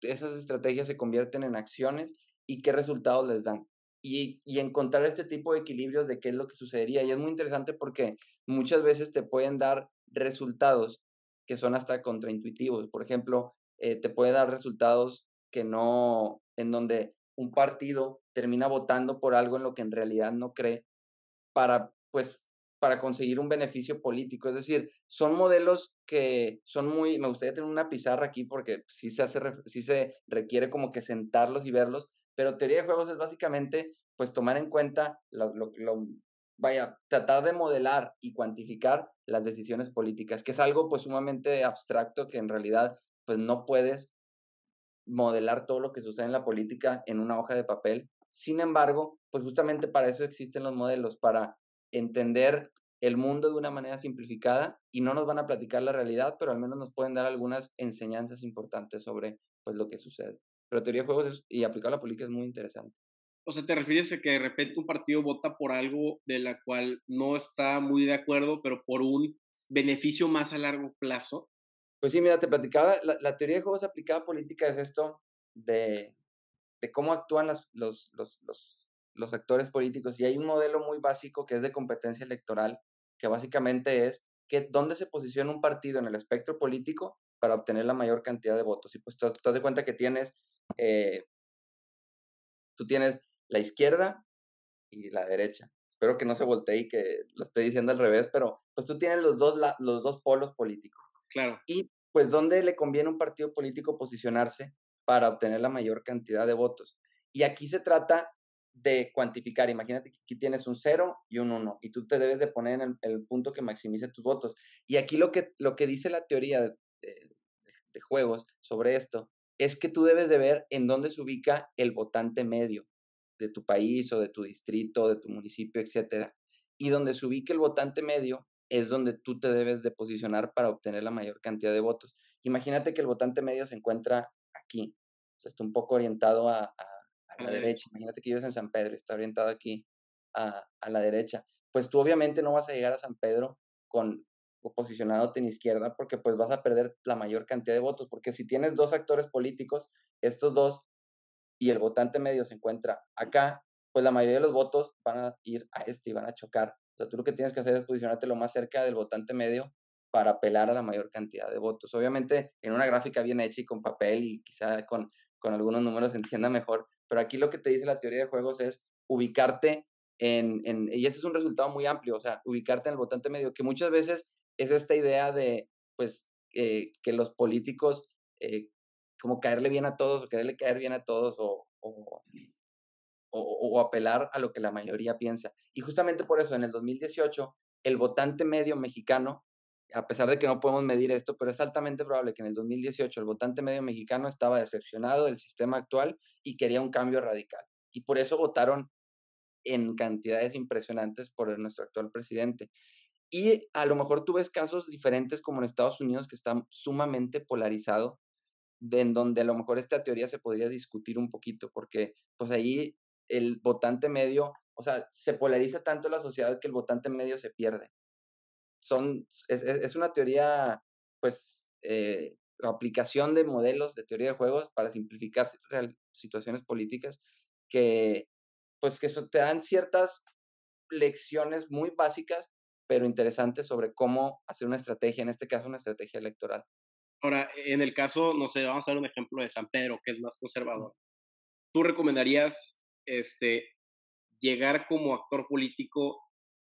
esas estrategias se convierten en acciones y qué resultados les dan. Y, y, encontrar este tipo de equilibrios de qué es lo que sucedería. Y es muy interesante porque muchas veces te pueden dar resultados que son hasta contraintuitivos. Por ejemplo, eh, te puede dar resultados que no, en donde un partido termina votando por algo en lo que en realidad no cree para, pues, para conseguir un beneficio político. Es decir, son modelos que son muy, me gustaría tener una pizarra aquí porque sí se hace, sí se requiere como que sentarlos y verlos, pero teoría de juegos es básicamente pues tomar en cuenta lo, lo, vaya, tratar de modelar y cuantificar las decisiones políticas, que es algo pues sumamente abstracto que en realidad pues no puedes modelar todo lo que sucede en la política en una hoja de papel. Sin embargo, pues justamente para eso existen los modelos, para entender el mundo de una manera simplificada y no nos van a platicar la realidad, pero al menos nos pueden dar algunas enseñanzas importantes sobre pues, lo que sucede. Pero teoría de juegos y aplicar la política es muy interesante. O sea, ¿te refieres a que de repente un partido vota por algo de la cual no está muy de acuerdo, pero por un beneficio más a largo plazo? Pues sí, mira, te platicaba, la, teoría de juegos aplicada a política es esto de, de cómo actúan los, los, los, los actores políticos. Y hay un modelo muy básico que es de competencia electoral, que básicamente es que dónde se posiciona un partido en el espectro político para obtener la mayor cantidad de votos. Y pues tú te das cuenta que tienes, eh, tú tienes la izquierda y la derecha. Espero que no se voltee y que lo esté diciendo al revés, pero pues tú tienes los dos, los dos polos políticos. Claro. Y pues dónde le conviene a un partido político posicionarse para obtener la mayor cantidad de votos. Y aquí se trata de cuantificar. Imagínate que aquí tienes un 0 y un 1 y tú te debes de poner en el, punto que maximice tus votos. Y aquí lo que, lo que dice la teoría de, juegos sobre esto es que tú debes de ver en dónde se ubica el votante medio de tu país o de tu distrito, de tu municipio, etcétera. Y donde se ubique el votante medio es donde tú te debes de posicionar para obtener la mayor cantidad de votos. Imagínate que el votante medio se encuentra aquí, o sea, está un poco orientado a, la derecha. Imagínate que vives en San Pedro y está orientado aquí a, a la derecha. Pues tú obviamente no vas a llegar a San Pedro con posicionándote en izquierda porque pues vas a perder la mayor cantidad de votos, porque si tienes dos actores políticos, estos dos y el votante medio se encuentra acá, pues la mayoría de los votos van a ir a este y van a chocar. O sea, tú lo que tienes que hacer es posicionarte lo más cerca del votante medio para apelar a la mayor cantidad de votos. Obviamente en una gráfica bien hecha y con papel y quizá con, con algunos números se entienda mejor, pero aquí lo que te dice la teoría de juegos es ubicarte en, en, y ese es un resultado muy amplio, o sea, ubicarte en el votante medio, que muchas veces es esta idea de, pues, eh, que los políticos, eh, como caerle bien a todos o quererle caer bien a todos o, o, o, apelar a lo que la mayoría piensa. Y justamente por eso, en el 2018, el votante medio mexicano, a pesar de que no podemos medir esto, pero es altamente probable que en el 2018 el votante medio mexicano estaba decepcionado del sistema actual y quería un cambio radical. Y por eso votaron en cantidades impresionantes por nuestro actual presidente. Y a lo mejor tú ves casos diferentes como en Estados Unidos que está sumamente polarizado, en donde a lo mejor esta teoría se podría discutir un poquito, porque pues ahí el votante medio, o sea, se polariza tanto la sociedad que el votante medio se pierde. Son, es, una teoría, pues, eh, aplicación de modelos de teoría de juegos para simplificar situaciones políticas que, pues, que te dan ciertas lecciones muy básicas pero interesante sobre cómo hacer una estrategia, en este caso una estrategia electoral. Ahora, en el caso, no sé, vamos a dar un ejemplo de San Pedro, que es más conservador. ¿Tú recomendarías este, llegar como actor político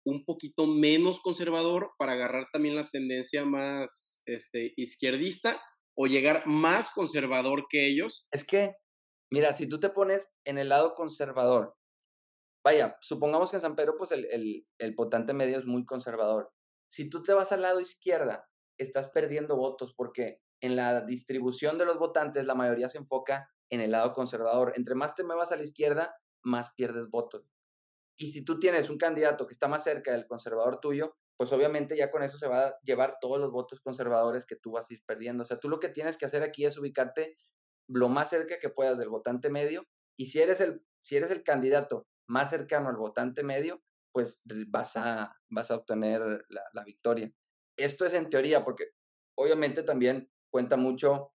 un poquito menos conservador para agarrar también la tendencia más este, izquierdista o llegar más conservador que ellos? Es que, mira, si tú te pones en el lado conservador vaya, supongamos que en San Pedro, pues el, el, votante medio es muy conservador. Si tú te vas al lado izquierda, estás perdiendo votos porque en la distribución de los votantes la mayoría se enfoca en el lado conservador. Entre más te muevas a la izquierda, más pierdes votos. Y si tú tienes un candidato que está más cerca del conservador tuyo, pues obviamente ya con eso se va a llevar todos los votos conservadores que tú vas a ir perdiendo. O sea, tú lo que tienes que hacer aquí es ubicarte lo más cerca que puedas del votante medio y si eres el, si eres el candidato más cercano al votante medio, pues vas a, vas a obtener la, victoria. Esto es en teoría, porque obviamente también cuenta mucho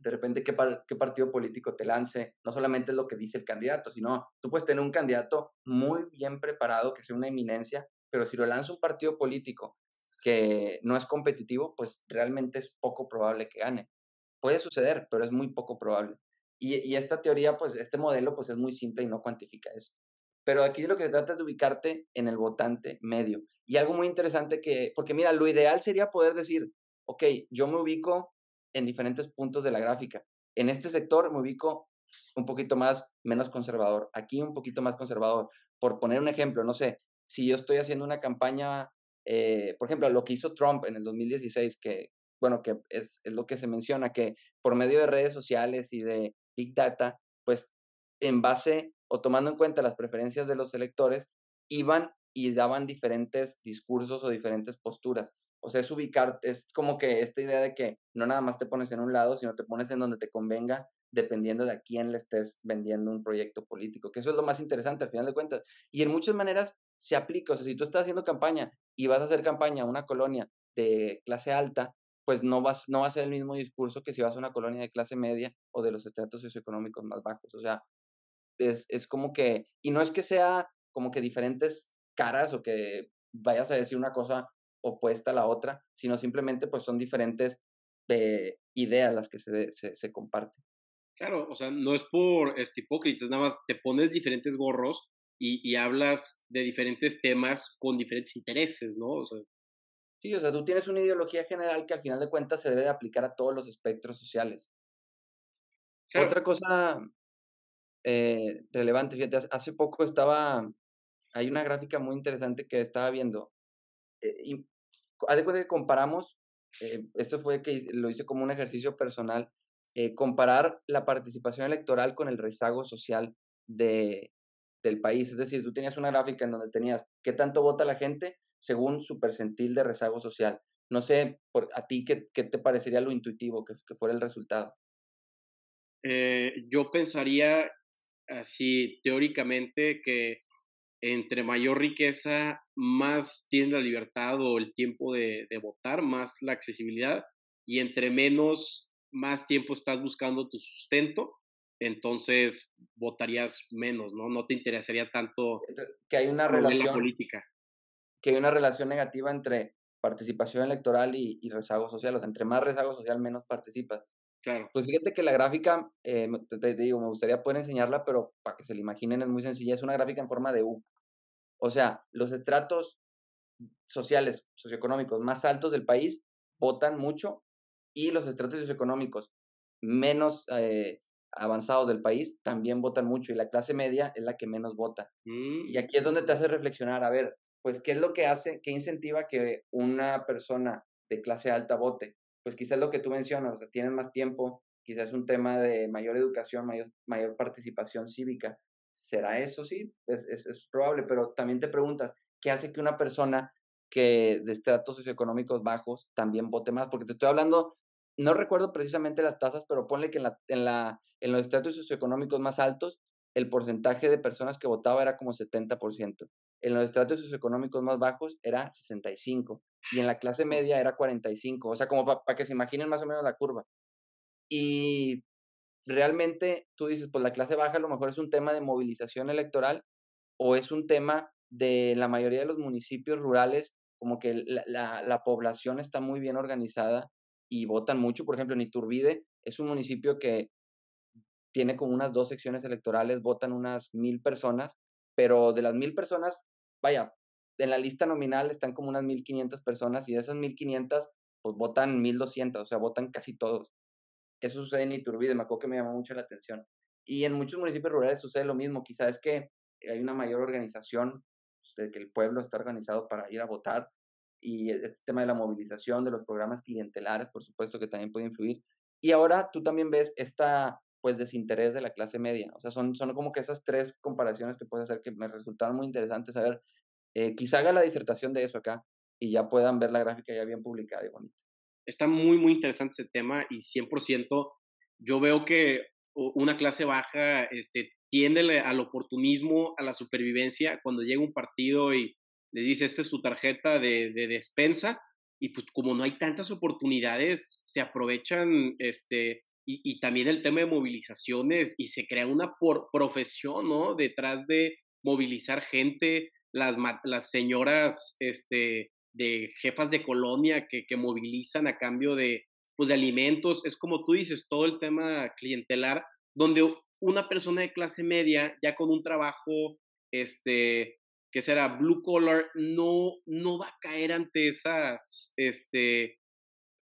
de repente qué, qué, partido político te lance, no solamente es lo que dice el candidato, sino tú puedes tener un candidato muy bien preparado, que sea una eminencia, pero si lo lanza un partido político que no es competitivo, pues realmente es poco probable que gane. Puede suceder, pero es muy poco probable. Y, y esta teoría, pues este modelo, pues es muy simple y no cuantifica eso. Pero aquí lo que se trata es de ubicarte en el votante medio. Y algo muy interesante que, porque mira, lo ideal sería poder decir, ok, yo me ubico en diferentes puntos de la gráfica. En este sector me ubico un poquito más, menos conservador. Aquí un poquito más conservador. Por poner un ejemplo, no sé, si yo estoy haciendo una campaña, eh, por ejemplo, lo que hizo Trump en el 2016, que, bueno, que es, es lo que se menciona, que por medio de redes sociales y de Big Data, pues en base o tomando en cuenta las preferencias de los electores, iban y daban diferentes discursos o diferentes posturas. O sea, es ubicar, es como que esta idea de que no nada más te pones en un lado, sino te pones en donde te convenga, dependiendo de a quién le estés vendiendo un proyecto político, que eso es lo más interesante al final de cuentas. Y en muchas maneras se aplica, o sea, si tú estás haciendo campaña y vas a hacer campaña a una colonia de clase alta, pues no, vas, no va a ser el mismo discurso que si vas a una colonia de clase media o de los estratos socioeconómicos más bajos. O sea, es, es como que, y no es que sea como que diferentes caras o que vayas a decir una cosa opuesta a la otra, sino simplemente pues son diferentes eh, ideas las que se, se, se, comparten. Claro, o sea, no es por este, hipócritas, nada más te pones diferentes gorros y, y, hablas de diferentes temas con diferentes intereses, ¿no? O sea, sí, o sea, tú tienes una ideología general que al final de cuentas se debe de aplicar a todos los espectros sociales. Otra cosa eh, relevante. Fíjate, hace poco estaba, hay una gráfica muy interesante que estaba viendo. Eh, haz de cuenta que comparamos, eh, esto fue que lo hice como un ejercicio personal, comparar la participación electoral con el rezago social de, del país. Es decir, tú tenías una gráfica en donde tenías qué tanto vota la gente según su percentil de rezago social. No sé, por, a ti, ¿qué, ¿qué, te parecería lo intuitivo que, que fuera el resultado? yo pensaría así teóricamente que entre mayor riqueza, más tiene la libertad o el tiempo de, votar, más la accesibilidad, y entre menos, más tiempo estás buscando tu sustento, entonces votarías menos, ¿no? No te interesaría tanto que hay una relación política. Que hay una relación negativa entre participación electoral y, y rezago social. O sea, entre más rezago social, menos participas. Claro. Pues fíjate que la gráfica, eh, te, digo, me gustaría poder enseñarla, pero para que se la imaginen es muy sencilla, es una gráfica en forma de U. O sea, los estratos sociales, socioeconómicos más altos del país votan mucho y los estratos socioeconómicos menos eh, avanzados del país también votan mucho y la clase media es la que menos vota. Y aquí es donde te hace reflexionar, a ver, pues, ¿qué es lo que hace, qué incentiva que una persona de clase alta vote? Pues quizás lo que tú mencionas, o sea, tienes más tiempo, quizás un tema de mayor educación, mayor, mayor participación cívica. ¿Será eso? Sí, es, probable, pero también te preguntas, ¿qué hace que una persona que de estratos socioeconómicos bajos también vote más? Porque te estoy hablando, no recuerdo precisamente las tasas, pero ponle que en, la, en, la, en los estratos socioeconómicos más altos, el porcentaje de personas que votaba era como 70%. En los estratos socioeconómicos más bajos era 65 y en la clase media era 45, o sea, como para que se imaginen más o menos la curva. Y realmente tú dices, pues la clase baja a lo mejor es un tema de movilización electoral o es un tema de la mayoría de los municipios rurales, como que la, la, población está muy bien organizada y votan mucho. Por ejemplo, en Iturbide es un municipio que tiene como unas dos secciones electorales, votan unas mil personas, pero de las mil personas, vaya, en la lista nominal están como unas 1.500 personas y de esas 1.500, pues votan 1.200, o sea, votan casi todos. Eso sucede en Iturbide, me acuerdo que me llamó mucho la atención. Y en muchos municipios rurales sucede lo mismo, quizás es que hay una mayor organización, pues, de que el pueblo está organizado para ir a votar y este tema de la movilización, de los programas clientelares, por supuesto que también puede influir. Y ahora tú también ves esta pues desinterés de la clase media. O sea, son, son como que esas tres comparaciones que puedes hacer que me resultaron muy interesantes saber eh, quizá haga la disertación de eso acá y ya puedan ver la gráfica ya bien publicada y bonita. Está muy, muy interesante ese tema y 100% yo veo que una clase baja este, tiende al oportunismo, a la supervivencia, cuando llega un partido y le dice, esta es su tarjeta de, de despensa, y pues como no hay tantas oportunidades, se aprovechan, este, y, y también el tema de movilizaciones, y se crea una por, profesión, ¿no? Detrás de movilizar gente, las, señoras este, de jefas de colonia que, que movilizan a cambio de, pues, de alimentos. Es como tú dices, todo el tema clientelar, donde una persona de clase media, ya con un trabajo, este, que será blue collar, no, no va a caer ante esas, este,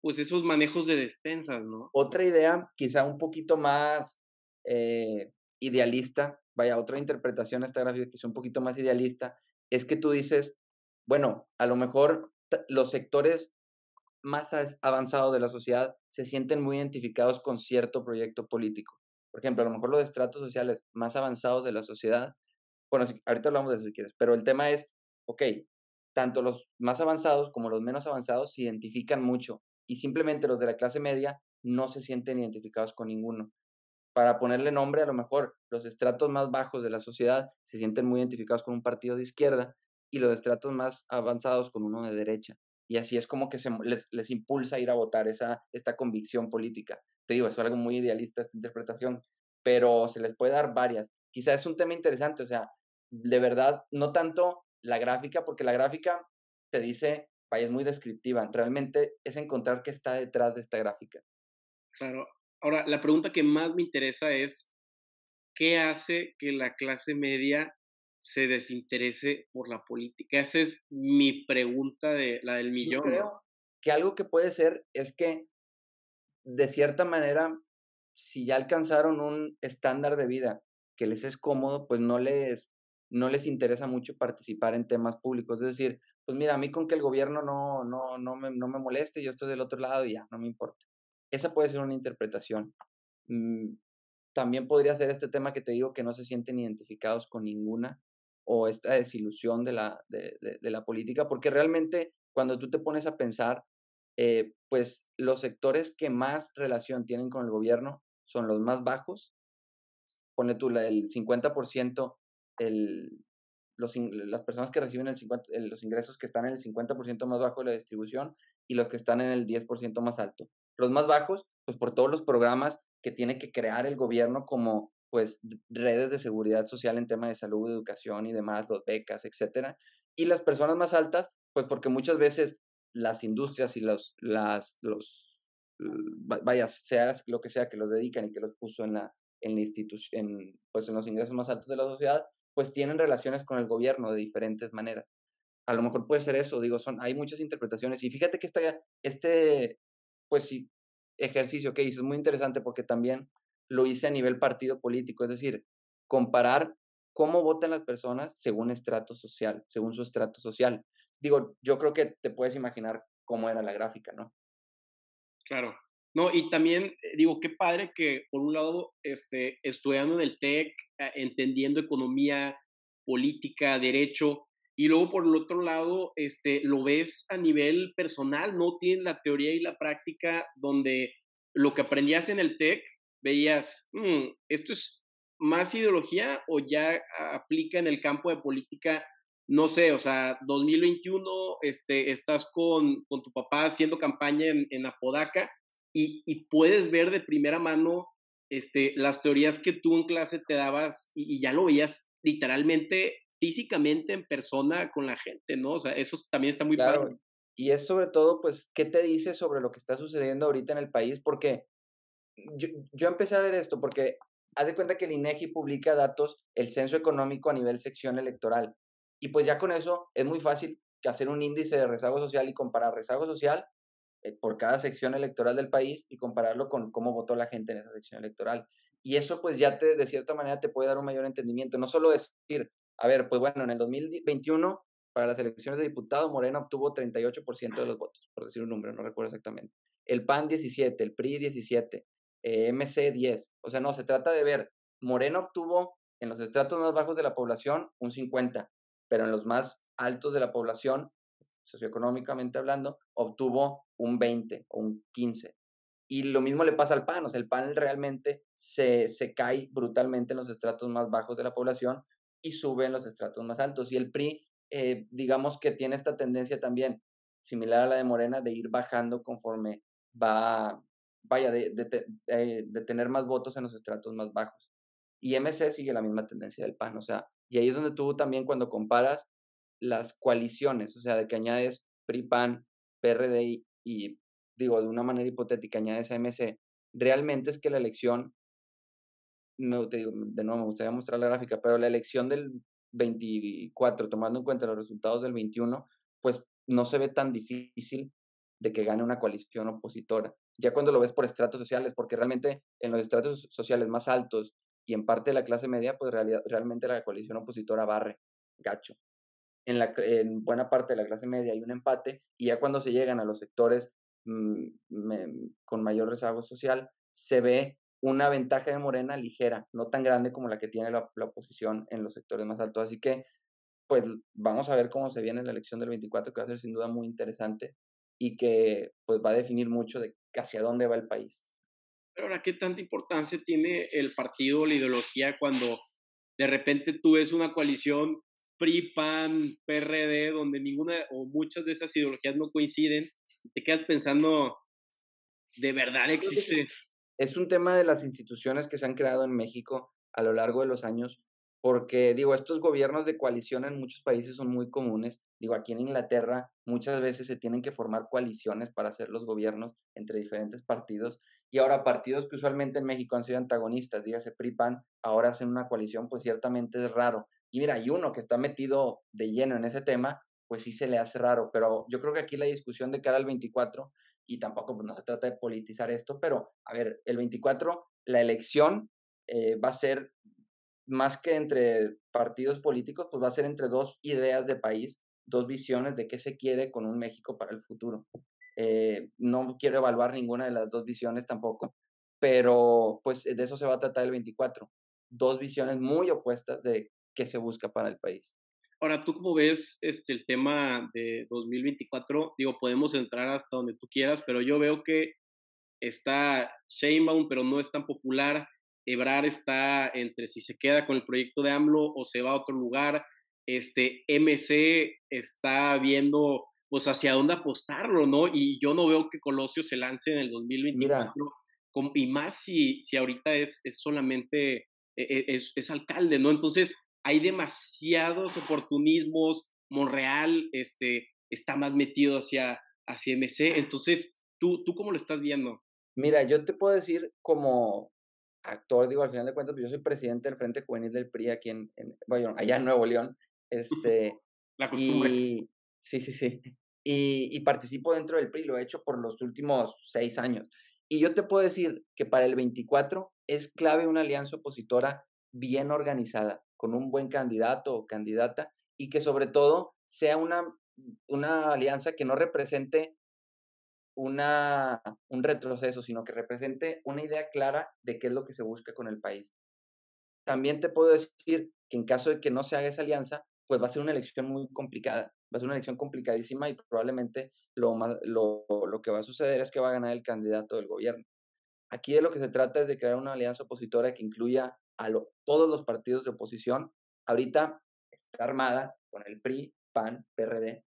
pues esos manejos de despensas, ¿no? Otra idea, quizá un poquito más eh, idealista, vaya, otra interpretación a esta gráfica es un poquito más idealista, es que tú dices, bueno, a lo mejor los sectores más avanzados de la sociedad se sienten muy identificados con cierto proyecto político. Por ejemplo, a lo mejor los estratos sociales más avanzados de la sociedad, bueno, ahorita hablamos de eso si quieres, pero el tema es, ok, tanto los más avanzados como los menos avanzados se identifican mucho y simplemente los de la clase media no se sienten identificados con ninguno para ponerle nombre, a lo mejor los estratos más bajos de la sociedad se sienten muy identificados con un partido de izquierda y los estratos más avanzados con uno de derecha. Y así es como que se, les, les impulsa a ir a votar esa, esta convicción política. Te digo, es algo muy idealista esta interpretación, pero se les puede dar varias. Quizás es un tema interesante, o sea, de verdad, no tanto la gráfica, porque la gráfica te dice, es muy descriptiva. Realmente es encontrar qué está detrás de esta gráfica. Claro, Ahora, la pregunta que más me interesa es, ¿qué hace que la clase media se desinterese por la política? Esa es mi pregunta de la del millón. Yo creo que algo que puede ser es que, de cierta manera, si ya alcanzaron un estándar de vida que les es cómodo, pues no les, no les interesa mucho participar en temas públicos. Es decir, pues mira, a mí con que el gobierno no, no, no, me, no me moleste, yo estoy del otro lado y ya, no me importa. Esa puede ser una interpretación. Mm, también podría ser este tema que te digo que no se sienten identificados con ninguna o esta desilusión de la, de, la política, porque realmente cuando tú te pones a pensar, eh, pues los sectores que más relación tienen con el gobierno son los más bajos. Pone tú el 50%, el, los, las personas que reciben el 50, los ingresos que están en el 50% más bajo de la distribución y los que están en el 10% más alto. Los más bajos, pues por todos los programas que tiene que crear el gobierno como pues redes de seguridad social en tema de salud, educación y demás, los becas, etcétera. Y las personas más altas, pues porque muchas veces las industrias y los, las, los, vaya, sea lo que sea que los dedican y que los puso en la, en la institución, pues en los ingresos más altos de la sociedad, pues tienen relaciones con el gobierno de diferentes maneras. A lo mejor puede ser eso, digo, son, hay muchas interpretaciones. Y fíjate que este, este pues sí, ejercicio que hice es muy interesante porque también lo hice a nivel partido político, es decir, comparar cómo votan las personas según estrato social, según su estrato social. Digo, yo creo que te puedes imaginar cómo era la gráfica, ¿no? Claro. No, y también eh, digo, qué padre que por un lado, este, estudiando en el TEC, entendiendo economía, política, derecho, y luego por el otro lado, este, lo ves a nivel personal, no tienes la teoría y la práctica donde lo que aprendías en el TEC, veías, mm, esto es más ideología o ya aplica en el campo de política, no sé, o sea, 2021, este, estás con, con tu papá haciendo campaña en, Apodaca y, y, puedes ver de primera mano este, las teorías que tú en clase te dabas y, y ya lo veías literalmente físicamente en persona con la gente, ¿no? O sea, eso también está muy claro. Y es sobre todo, pues, ¿qué te dice sobre lo que está sucediendo ahorita en el país? Porque yo, yo empecé a ver esto porque haz de cuenta que el INEGI publica datos, el censo económico a nivel sección electoral. Y pues ya con eso es muy fácil hacer un índice de rezago social y comparar rezago social eh, por cada sección electoral del país y compararlo con cómo votó la gente en esa sección electoral. Y eso pues ya te, de cierta manera te puede dar un mayor entendimiento. No solo decir, a ver, pues bueno, en el 2021, para las elecciones de diputado, Morena obtuvo 38% de los votos, por decir un número, no recuerdo exactamente. El PAN 17, el PRI 17, eh, MC 10. O sea, no, se trata de ver, Morena obtuvo en los estratos más bajos de la población un 50, pero en los más altos de la población, socioeconómicamente hablando, obtuvo un 20 o un 15. Y lo mismo le pasa al PAN, o sea, el PAN realmente se, se cae brutalmente en los estratos más bajos de la población, y sube en los estratos más altos. Y el PRI, eh, digamos que tiene esta tendencia también, similar a la de Morena, de ir bajando conforme va, vaya, de, eh, tener más votos en los estratos más bajos. Y MC sigue la misma tendencia del PAN, o sea, y ahí es donde tú también cuando comparas las coaliciones, o sea, de que añades PRI, PAN, PRD y, digo, de una manera hipotética añades MC, realmente es que la elección de nuevo, me gustaría mostrar la gráfica, pero la elección del 24, tomando en cuenta los resultados del 21, pues no se ve tan difícil de que gane una coalición opositora. Ya cuando lo ves por estratos sociales, porque realmente en los estratos sociales más altos y en parte de la clase media, pues realmente la coalición opositora barre, gacho. En, la, en buena parte de la clase media hay un empate y ya cuando se llegan a los sectores mm, con mayor rezago social, se ve una ventaja de Morena ligera, no tan grande como la que tiene la, oposición en los sectores más altos. Así que, pues vamos a ver cómo se viene la elección del 24, que va a ser sin duda muy interesante y que pues va a definir mucho de hacia dónde va el país. Pero ahora, ¿qué tanta importancia tiene el partido, la ideología, cuando de repente tú ves una coalición PRI, PAN, PRD, donde ninguna o muchas de esas ideologías no coinciden? Te quedas pensando, ¿de verdad existe? Es un tema de las instituciones que se han creado en México a lo largo de los años, porque digo, estos gobiernos de coalición en muchos países son muy comunes. Digo, aquí en Inglaterra muchas veces se tienen que formar coaliciones para hacer los gobiernos entre diferentes partidos. Y ahora partidos que usualmente en México han sido antagonistas, dígase PRI-PAN, ahora hacen una coalición, pues ciertamente es raro. Y mira, hay uno que está metido de lleno en ese tema, pues sí se le hace raro. Pero yo creo que aquí la discusión de cara al 24 y tampoco pues, no se trata de politizar esto, pero a ver, el 24, la elección eh, va a ser más que entre partidos políticos, pues va a ser entre dos ideas de país, dos visiones de qué se quiere con un México para el futuro. Eh, no quiero evaluar ninguna de las dos visiones tampoco, pero pues de eso se va a tratar el 24. Dos visiones muy opuestas de qué se busca para el país. Ahora, ¿tú cómo ves este, el tema de 2024? Digo, podemos entrar hasta donde tú quieras, pero yo veo que está Sheinbaum, pero no es tan popular. Ebrar está entre si se queda con el proyecto de AMLO o se va a otro lugar. Este MC está viendo pues hacia dónde apostarlo, ¿no? Y yo no veo que Colosio se lance en el 2024, y más si, si ahorita es, es solamente, e, e, es, es, alcalde, ¿no? Entonces hay demasiados oportunismos, Monreal este, está más metido hacia, hacia MC, entonces, ¿tú, ¿tú cómo lo estás viendo? Mira, yo te puedo decir como actor, digo, al final de cuentas, pues yo soy presidente del Frente Juvenil del PRI aquí en, bueno, allá en Nuevo León, este... La costumbre. Y, sí, sí, sí. Y, y, participo dentro del PRI, lo he hecho por los últimos seis años. Y yo te puedo decir que para el 24 es clave una alianza opositora bien organizada, con un buen candidato o candidata, y que sobre todo sea una, una alianza que no represente una, un retroceso, sino que represente una idea clara de qué es lo que se busca con el país. También te puedo decir que en caso de que no se haga esa alianza, pues va a ser una elección muy complicada, va a ser una elección complicadísima y probablemente lo, más, lo, lo que va a suceder es que va a ganar el candidato del gobierno. Aquí de lo que se trata es de crear una alianza opositora que incluya a todos los partidos de oposición. Ahorita está armada con el PRI, PAN, PRD,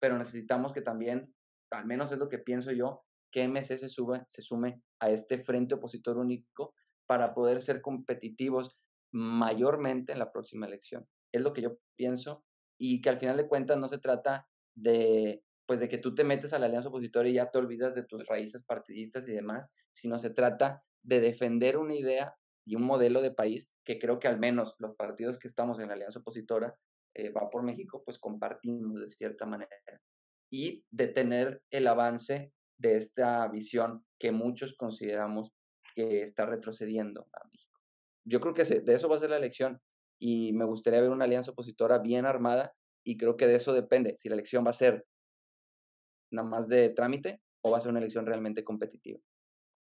pero necesitamos que también al menos es lo que pienso yo, que MC se, sube, se sume a este frente opositor único para poder ser competitivos mayormente en la próxima elección. Es lo que yo pienso y que al final de cuentas no se trata de pues de que tú te metes a la alianza opositora y ya te olvidas de tus raíces partidistas y demás, sino se trata de defender una idea y un modelo de país que creo que al menos los partidos que estamos en la alianza opositora, eh, va por México, pues compartimos de cierta manera y detener el avance de esta visión que muchos consideramos que está retrocediendo a México. Yo creo que de eso va a ser la elección y me gustaría ver una alianza opositora bien armada y creo que de eso depende si la elección va a ser nada más de trámite o va a ser una elección realmente competitiva.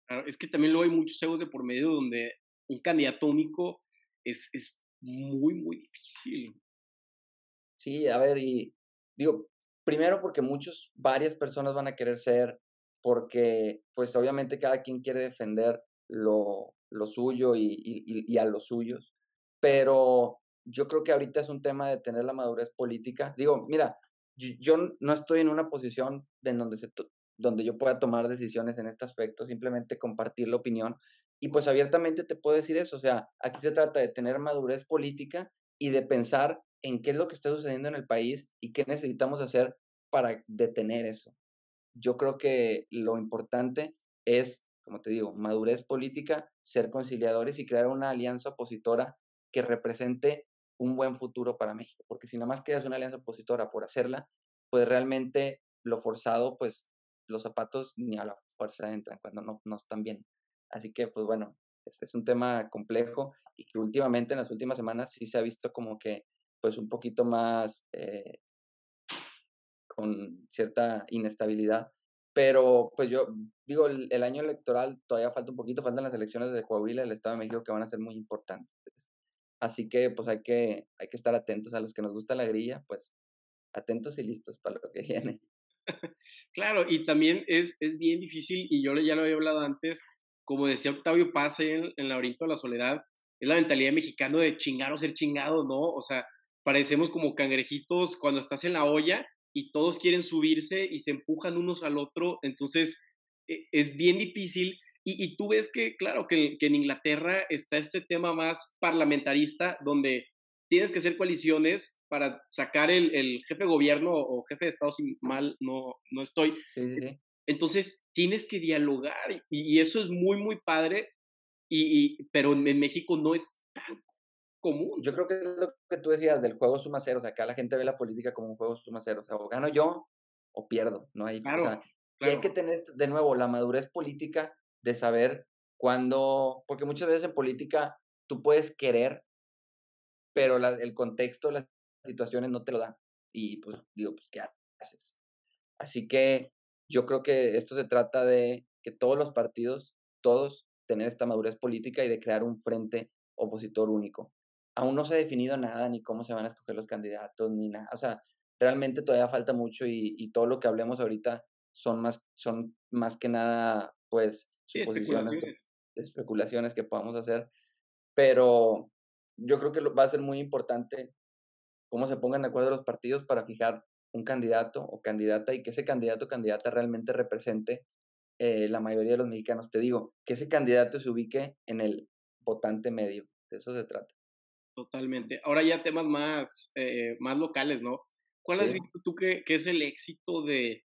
Claro, es que también luego hay muchos egos de por medio donde un candidato único es, es muy, muy difícil. Sí, a ver, y digo, Primero porque muchos, varias personas van a querer ser, porque pues obviamente cada quien quiere defender lo, lo suyo y, y, a los suyos, pero yo creo que ahorita es un tema de tener la madurez política. Digo, mira, yo, no estoy en una posición en donde, se donde yo pueda tomar decisiones en este aspecto, simplemente compartir la opinión. Y pues abiertamente te puedo decir eso, o sea, aquí se trata de tener madurez política y de pensar en qué es lo que está sucediendo en el país y qué necesitamos hacer para detener eso. Yo creo que lo importante es, como te digo, madurez política, ser conciliadores y crear una alianza opositora que represente un buen futuro para México, porque si nada más quedas una alianza opositora por hacerla, pues realmente lo forzado, pues los zapatos ni a la fuerza entran cuando no, no están bien. Así que, pues bueno, es, es un tema complejo y que últimamente en las últimas semanas sí se ha visto como que pues un poquito más eh, con cierta inestabilidad. Pero pues yo digo, el, año electoral todavía falta un poquito, faltan las elecciones de Coahuila el Estado de México que van a ser muy importantes. Así que pues hay que, hay que estar atentos a los que nos gusta la grilla, pues atentos y listos para lo que viene. Claro, y también es, es bien difícil, y yo ya lo había hablado antes, como decía Octavio Paz en, en Laberinto de la Soledad, es la mentalidad mexicana de chingar o ser chingado, ¿no? O sea, parecemos como cangrejitos cuando estás en la olla y todos quieren subirse y se empujan unos al otro, entonces e, es bien difícil. Y, tú ves que, claro, que, en Inglaterra está este tema más parlamentarista, donde tienes que hacer coaliciones para sacar el, jefe de gobierno o jefe de Estado, si mal no, no estoy. Entonces tienes que dialogar y, eso es muy, muy padre, y, pero en México no es tan común. Yo creo que es lo que tú decías del juego suma cero, o sea, acá la gente ve la política como un juego suma cero, o sea, o gano yo o pierdo, no hay, o sea, y hay que tener de nuevo la madurez política de saber cuándo, porque muchas veces en política tú puedes querer pero el contexto, las situaciones no te lo dan. Y pues digo, pues, ¿qué haces? Así que yo creo que esto se trata de que todos los partidos, todos, tener esta madurez política y de crear un frente opositor único. Aún no se ha definido nada, ni cómo se van a escoger los candidatos, ni nada. O sea, realmente todavía falta mucho y, todo lo que hablemos ahorita son más, son más que nada, pues, suposiciones, especulaciones. que podamos hacer. Pero yo creo que va a ser muy importante cómo se pongan de acuerdo los partidos para fijar un candidato o candidata y que ese candidato o candidata realmente represente eh, la mayoría de los mexicanos. Te digo, que ese candidato se ubique en el votante medio. De eso se trata. Totalmente. Ahora ya temas más, eh, más locales, ¿no? ¿Cuál has visto tú que, que, es el éxito de,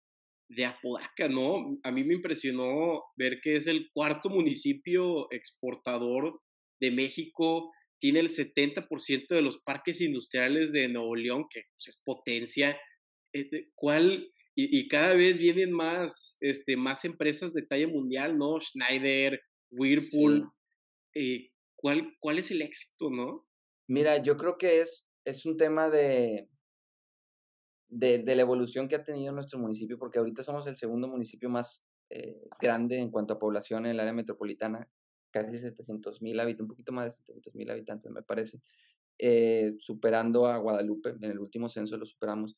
de Apodaca, no? A mí me impresionó ver que es el cuarto municipio exportador de México, tiene el 70% de los parques industriales de Nuevo León, que pues, es potencia. Eh, ¿Cuál? Y, cada vez vienen más, este, más empresas de talla mundial, ¿no? Schneider, Whirlpool. Eh, ¿cuál, ¿Cuál es el éxito, no? Mira, yo creo que es, es un tema de, de, de, la evolución que ha tenido nuestro municipio, porque ahorita somos el segundo municipio más eh, grande en cuanto a población en el área metropolitana casi 700 mil habitantes, un poquito más de 700 mil habitantes me parece, eh, superando a Guadalupe, en el último censo lo superamos.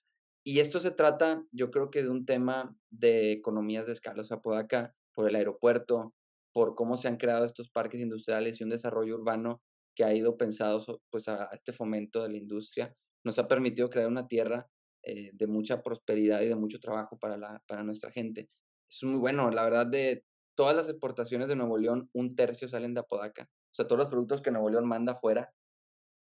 Y esto se trata, yo creo que de un tema de economías de escala, o sea, por por el aeropuerto, por cómo se han creado estos parques industriales y un desarrollo urbano que ha ido pensado pues, a este fomento de la industria, nos ha permitido crear una tierra eh, de mucha prosperidad y de mucho trabajo para, la, para nuestra gente. Es muy bueno, la verdad, de todas las exportaciones de Nuevo León, un tercio salen de Apodaca. O sea, todos los productos que Nuevo León manda afuera,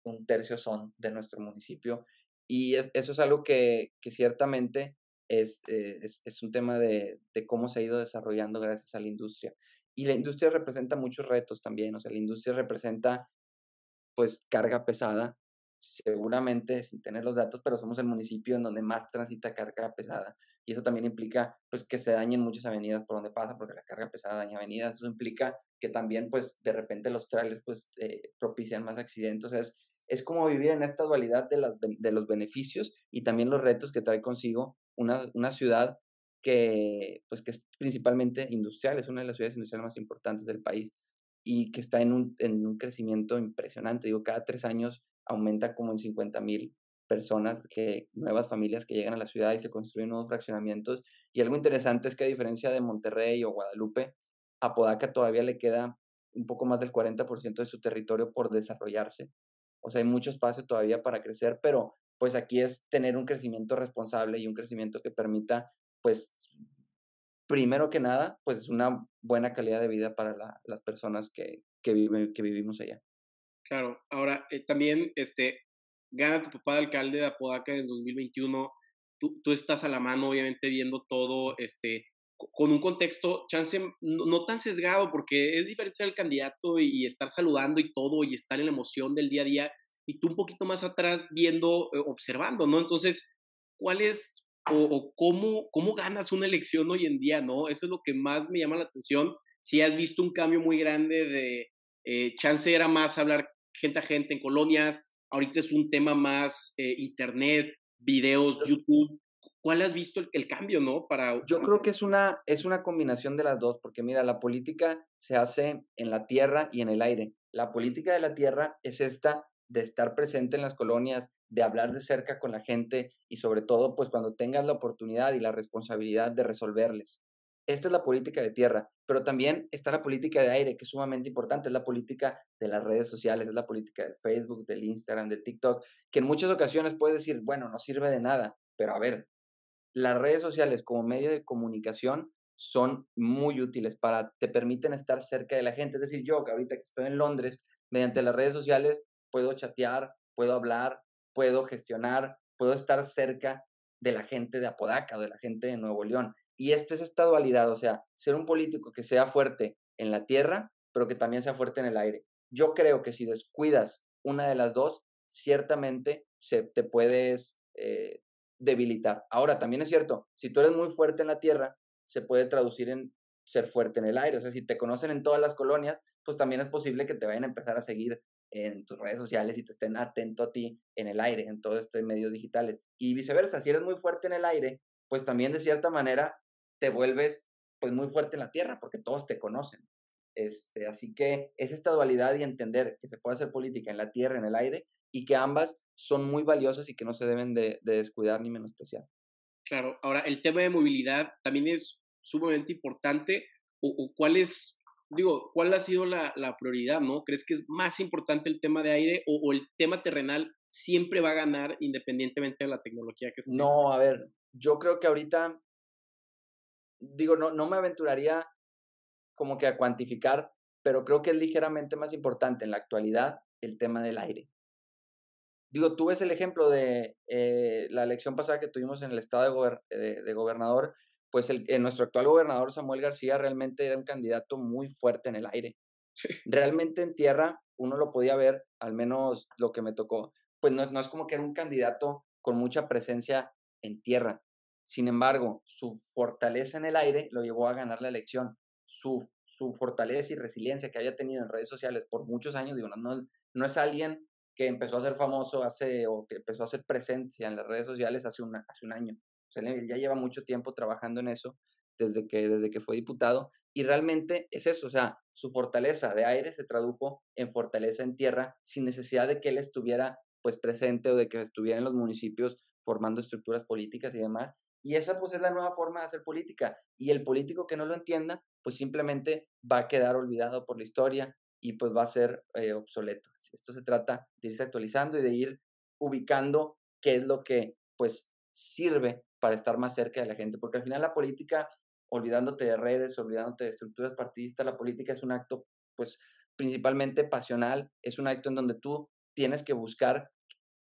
un tercio son de nuestro municipio. Y eso es algo que, que ciertamente es, eh, es, es, un tema de, de, cómo se ha ido desarrollando gracias a la industria. Y la industria representa muchos retos también. O sea, la industria representa, pues, carga pesada, seguramente sin tener los datos, pero somos el municipio en donde más transita carga pesada y eso también implica pues que se dañen muchas avenidas por donde pasa porque la carga pesada daña avenidas, eso implica que también pues de repente los trailers pues eh, propician más accidentes, es, es como vivir en esta dualidad de, de los beneficios y también los retos que trae consigo una, una ciudad que pues que es principalmente industrial, es una de las ciudades industriales más importantes del país y que está en un, en un crecimiento impresionante, digo, cada tres años aumenta como en 50 mil personas, que, nuevas familias que llegan a la ciudad y se construyen nuevos fraccionamientos. Y algo interesante es que a diferencia de Monterrey o Guadalupe, a Podaca todavía le queda un poco más del 40% de su territorio por desarrollarse. O sea, hay mucho espacio todavía para crecer, pero pues aquí es tener un crecimiento responsable y un crecimiento que permita, pues, primero que nada, pues una buena calidad de vida para las personas que, que, viven, que vivimos allá. Claro, ahora eh, también este, gana tu papá de alcalde de Apodaca en 2021, tú, tú, estás a la mano, obviamente, viendo todo, este, con un contexto, chance, no, tan sesgado, porque es diferente ser el candidato y, estar saludando y todo, y estar en la emoción del día a día, y tú un poquito más atrás viendo, eh, observando, ¿no? Entonces, ¿cuál es o, cómo, cómo ganas una elección hoy en día, ¿no? Eso es lo que más me llama la atención. Si has visto un cambio muy grande de, eh, chance era más hablar gente a gente en colonias, ahorita es un tema más eh, internet, videos, YouTube. ¿Cuál has visto el, cambio, no? Para, Yo creo que es una, es una combinación de las dos, porque mira, la política se hace en la tierra y en el aire. La política de la tierra es esta de estar presente en las colonias, de hablar de cerca con la gente y sobre todo, pues cuando tengas la oportunidad y la responsabilidad de resolverles. Esta es la política de tierra, pero también está la política de aire, que es sumamente importante, es la política de las redes sociales, es la política del Facebook, del Instagram, del TikTok, que en muchas ocasiones puedes decir, bueno, no sirve de nada, pero a ver, las redes sociales como medio de comunicación son muy útiles para, te permiten estar cerca de la gente, es decir, yo que ahorita que estoy en Londres, mediante las redes sociales puedo chatear, puedo hablar, puedo gestionar, puedo estar cerca de la gente de Apodaca o de la gente de Nuevo León. Y esta es esta dualidad, o sea, ser un político que sea fuerte en la tierra, pero que también sea fuerte en el aire. Yo creo que si descuidas una de las dos, ciertamente se, te puedes eh, debilitar. Ahora, también es cierto, si tú eres muy fuerte en la tierra, se puede traducir en ser fuerte en el aire. O sea, si te conocen en todas las colonias, pues también es posible que te vayan a empezar a seguir en tus redes sociales y te estén atento a ti en el aire, en todos estos medios digitales. Y viceversa, si eres muy fuerte en el aire, pues también de cierta manera te vuelves pues muy fuerte en la tierra porque todos te conocen. Este, así que es esta dualidad y entender que se puede hacer política en la tierra, en el aire, y que ambas son muy valiosas y que no se deben de, descuidar ni menospreciar. Claro, ahora el tema de movilidad también es sumamente importante. ¿O, cuál es, digo, cuál ha sido la, prioridad, no? ¿Crees que es más importante el tema de aire o, el tema terrenal siempre va a ganar independientemente de la tecnología que esté? No, a ver, yo creo que ahorita, digo, no, no me aventuraría como que a cuantificar, pero creo que es ligeramente más importante en la actualidad el tema del aire. Digo, tú ves el ejemplo de eh, la elección pasada que tuvimos en el estado de, gobernador, pues el, eh, nuestro actual gobernador Samuel García realmente era un candidato muy fuerte en el aire. Realmente en tierra uno lo podía ver, al menos lo que me tocó, pues no, no es como que era un candidato con mucha presencia en tierra. Sin embargo, su fortaleza en el aire lo llevó a ganar la elección su, su fortaleza y resiliencia que haya tenido en redes sociales por muchos años, digo, no, no es alguien que empezó a ser famoso hace, o que empezó a hacer presencia en las redes sociales hace, una, hace un año. O sea, él ya lleva mucho tiempo trabajando en eso desde que, desde que fue diputado y realmente es eso, o sea, su fortaleza de aire se tradujo en fortaleza en tierra sin necesidad de que él estuviera pues presente o de que estuviera en los municipios formando estructuras políticas y demás, y esa pues es la nueva forma de hacer política. Y el político que no lo entienda, pues simplemente va a quedar olvidado por la historia y pues va a ser eh, obsoleto. Esto se trata de irse actualizando y de ir ubicando qué es lo que pues sirve para estar más cerca de la gente. Porque al final la política, olvidándote de redes, olvidándote de estructuras partidistas, la política es un acto pues principalmente pasional, es un acto en donde tú tienes que buscar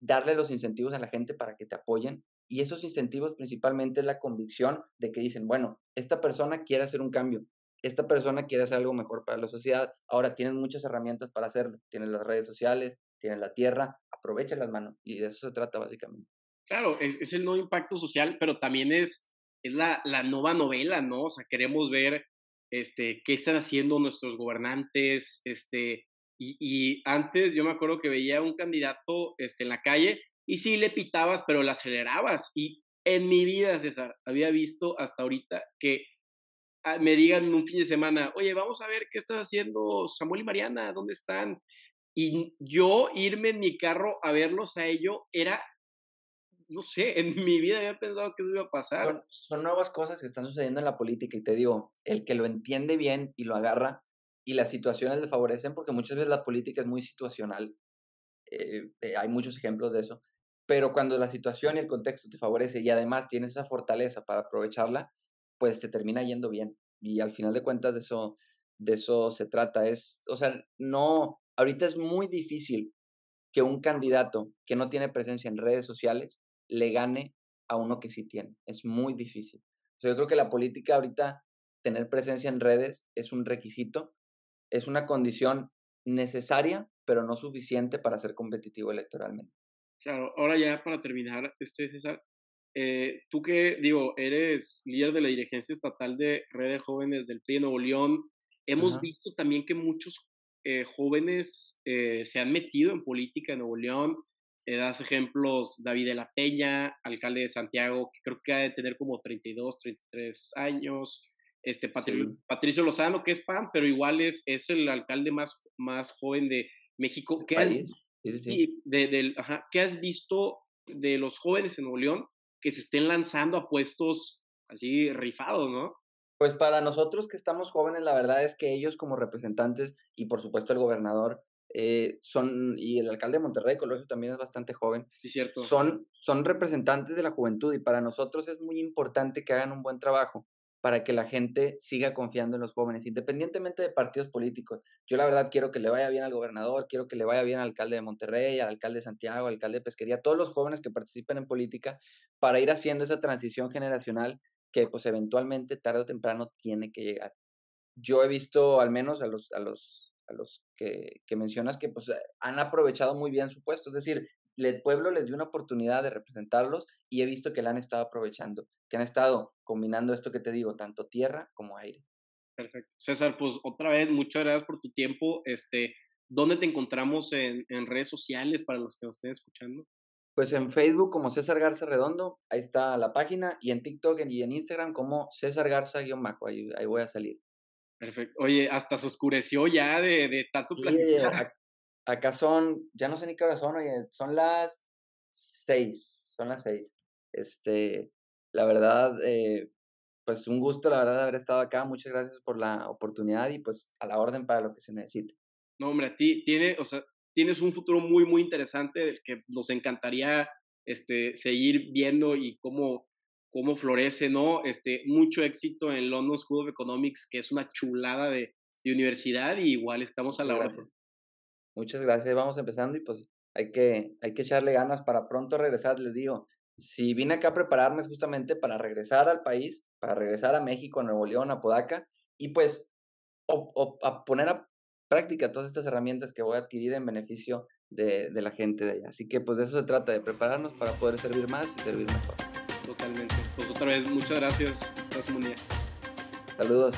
darle los incentivos a la gente para que te apoyen y esos incentivos principalmente es la convicción de que dicen, bueno, esta persona quiere hacer un cambio, esta persona quiere hacer algo mejor para la sociedad, ahora tienes muchas herramientas para hacerlo, tienes las redes sociales, tienes la tierra, aprovecha las manos y de eso se trata básicamente. Claro, es, el nuevo impacto social, pero también es, es la, la, nueva novela, ¿no? O sea, queremos ver este, qué están haciendo nuestros gobernantes, este, y, antes yo me acuerdo que veía un candidato este, en la calle y sí le pitabas, pero le acelerabas. Y en mi vida, César, había visto hasta ahorita que me digan un fin de semana, oye, vamos a ver qué estás haciendo Samuel y Mariana, ¿dónde están? Y yo irme en mi carro a verlos a ellos era, no sé, en mi vida había pensado que eso iba a pasar. Son, son nuevas cosas que están sucediendo en la política y te digo, el que lo entiende bien y lo agarra y las situaciones le favorecen porque muchas veces la política es muy situacional. Eh, eh, hay muchos ejemplos de eso pero cuando la situación y el contexto te favorece y además tienes esa fortaleza para aprovecharla, pues te termina yendo bien. Y al final de cuentas de eso, de eso se trata. Es, o sea, no, ahorita es muy difícil que un candidato que no tiene presencia en redes sociales le gane a uno que sí tiene. Es muy difícil. O yo creo que la política ahorita, tener presencia en redes es un requisito, es una condición necesaria, pero no suficiente para ser competitivo electoralmente. Claro, ahora ya para terminar, este César, eh, tú que, digo, eres líder de la dirigencia estatal de Red de Jóvenes del PRI de Nuevo León, hemos visto también que muchos eh, jóvenes eh, se han metido en política en Nuevo León. das ejemplos David de la Peña, alcalde de Santiago, que creo que ha de tener como 32, 33 años. Este Patricio Lozano, que es PAN, pero igual es, es el alcalde más, más joven de México. ¿Qué y de, ¿Qué has visto de los jóvenes en Nuevo León que se estén lanzando a puestos así rifados, no? Pues para nosotros que estamos jóvenes, la verdad es que ellos como representantes y por supuesto el gobernador eh, son, y el alcalde de Monterrey, Colosio también es bastante joven. Sí, cierto. Son, son representantes de la juventud y para nosotros es muy importante que hagan un buen trabajo para que la gente siga confiando en los jóvenes, independientemente de partidos políticos. Yo la verdad quiero que le vaya bien al gobernador, quiero que le vaya bien al alcalde de Monterrey, al alcalde de Santiago, al alcalde de Pesquería, todos los jóvenes que participen en política, para ir haciendo esa transición generacional que pues eventualmente tarde o temprano tiene que llegar. Yo he visto al menos a los, a los, a los que, que mencionas que pues han aprovechado muy bien su puesto, es decir, el pueblo les dio una oportunidad de representarlos y he visto que la han estado aprovechando, que han estado combinando esto que te digo, tanto tierra como aire. Perfecto. César, pues otra vez, muchas gracias por tu tiempo. Este, ¿dónde te encontramos en, redes sociales para los que nos estén escuchando? Pues en Facebook como César Garza Redondo, ahí está la página, y en TikTok y en Instagram como César Garza-Bajo, ahí, ahí voy a salir. Perfecto. Oye, hasta se oscureció ya de, de tanto sí, acá son, ya no sé ni qué hora son, oye, son las seis, son las seis. Este, la verdad, eh, pues un gusto, la verdad, de haber estado acá. Muchas gracias por la oportunidad y pues a la orden para lo que se necesite. No, hombre, a ti tiene, o sea, tienes un futuro muy, muy interesante que nos encantaría este, seguir viendo y cómo, cómo florece, ¿no? Este, mucho éxito en London School of Economics, que es una chulada de, de universidad y igual estamos a la orden. Muchas gracias, vamos empezando y pues hay que, hay que echarle ganas para pronto regresar, les digo. Si vine acá a prepararme es justamente para regresar al país, para regresar a México, a Nuevo León, a Podaca, y pues o, a poner a práctica todas estas herramientas que voy a adquirir en beneficio de, de, la gente de allá. Así que pues de eso se trata, de prepararnos para poder servir más y servir mejor. Totalmente. Pues otra vez, muchas gracias, Saludos.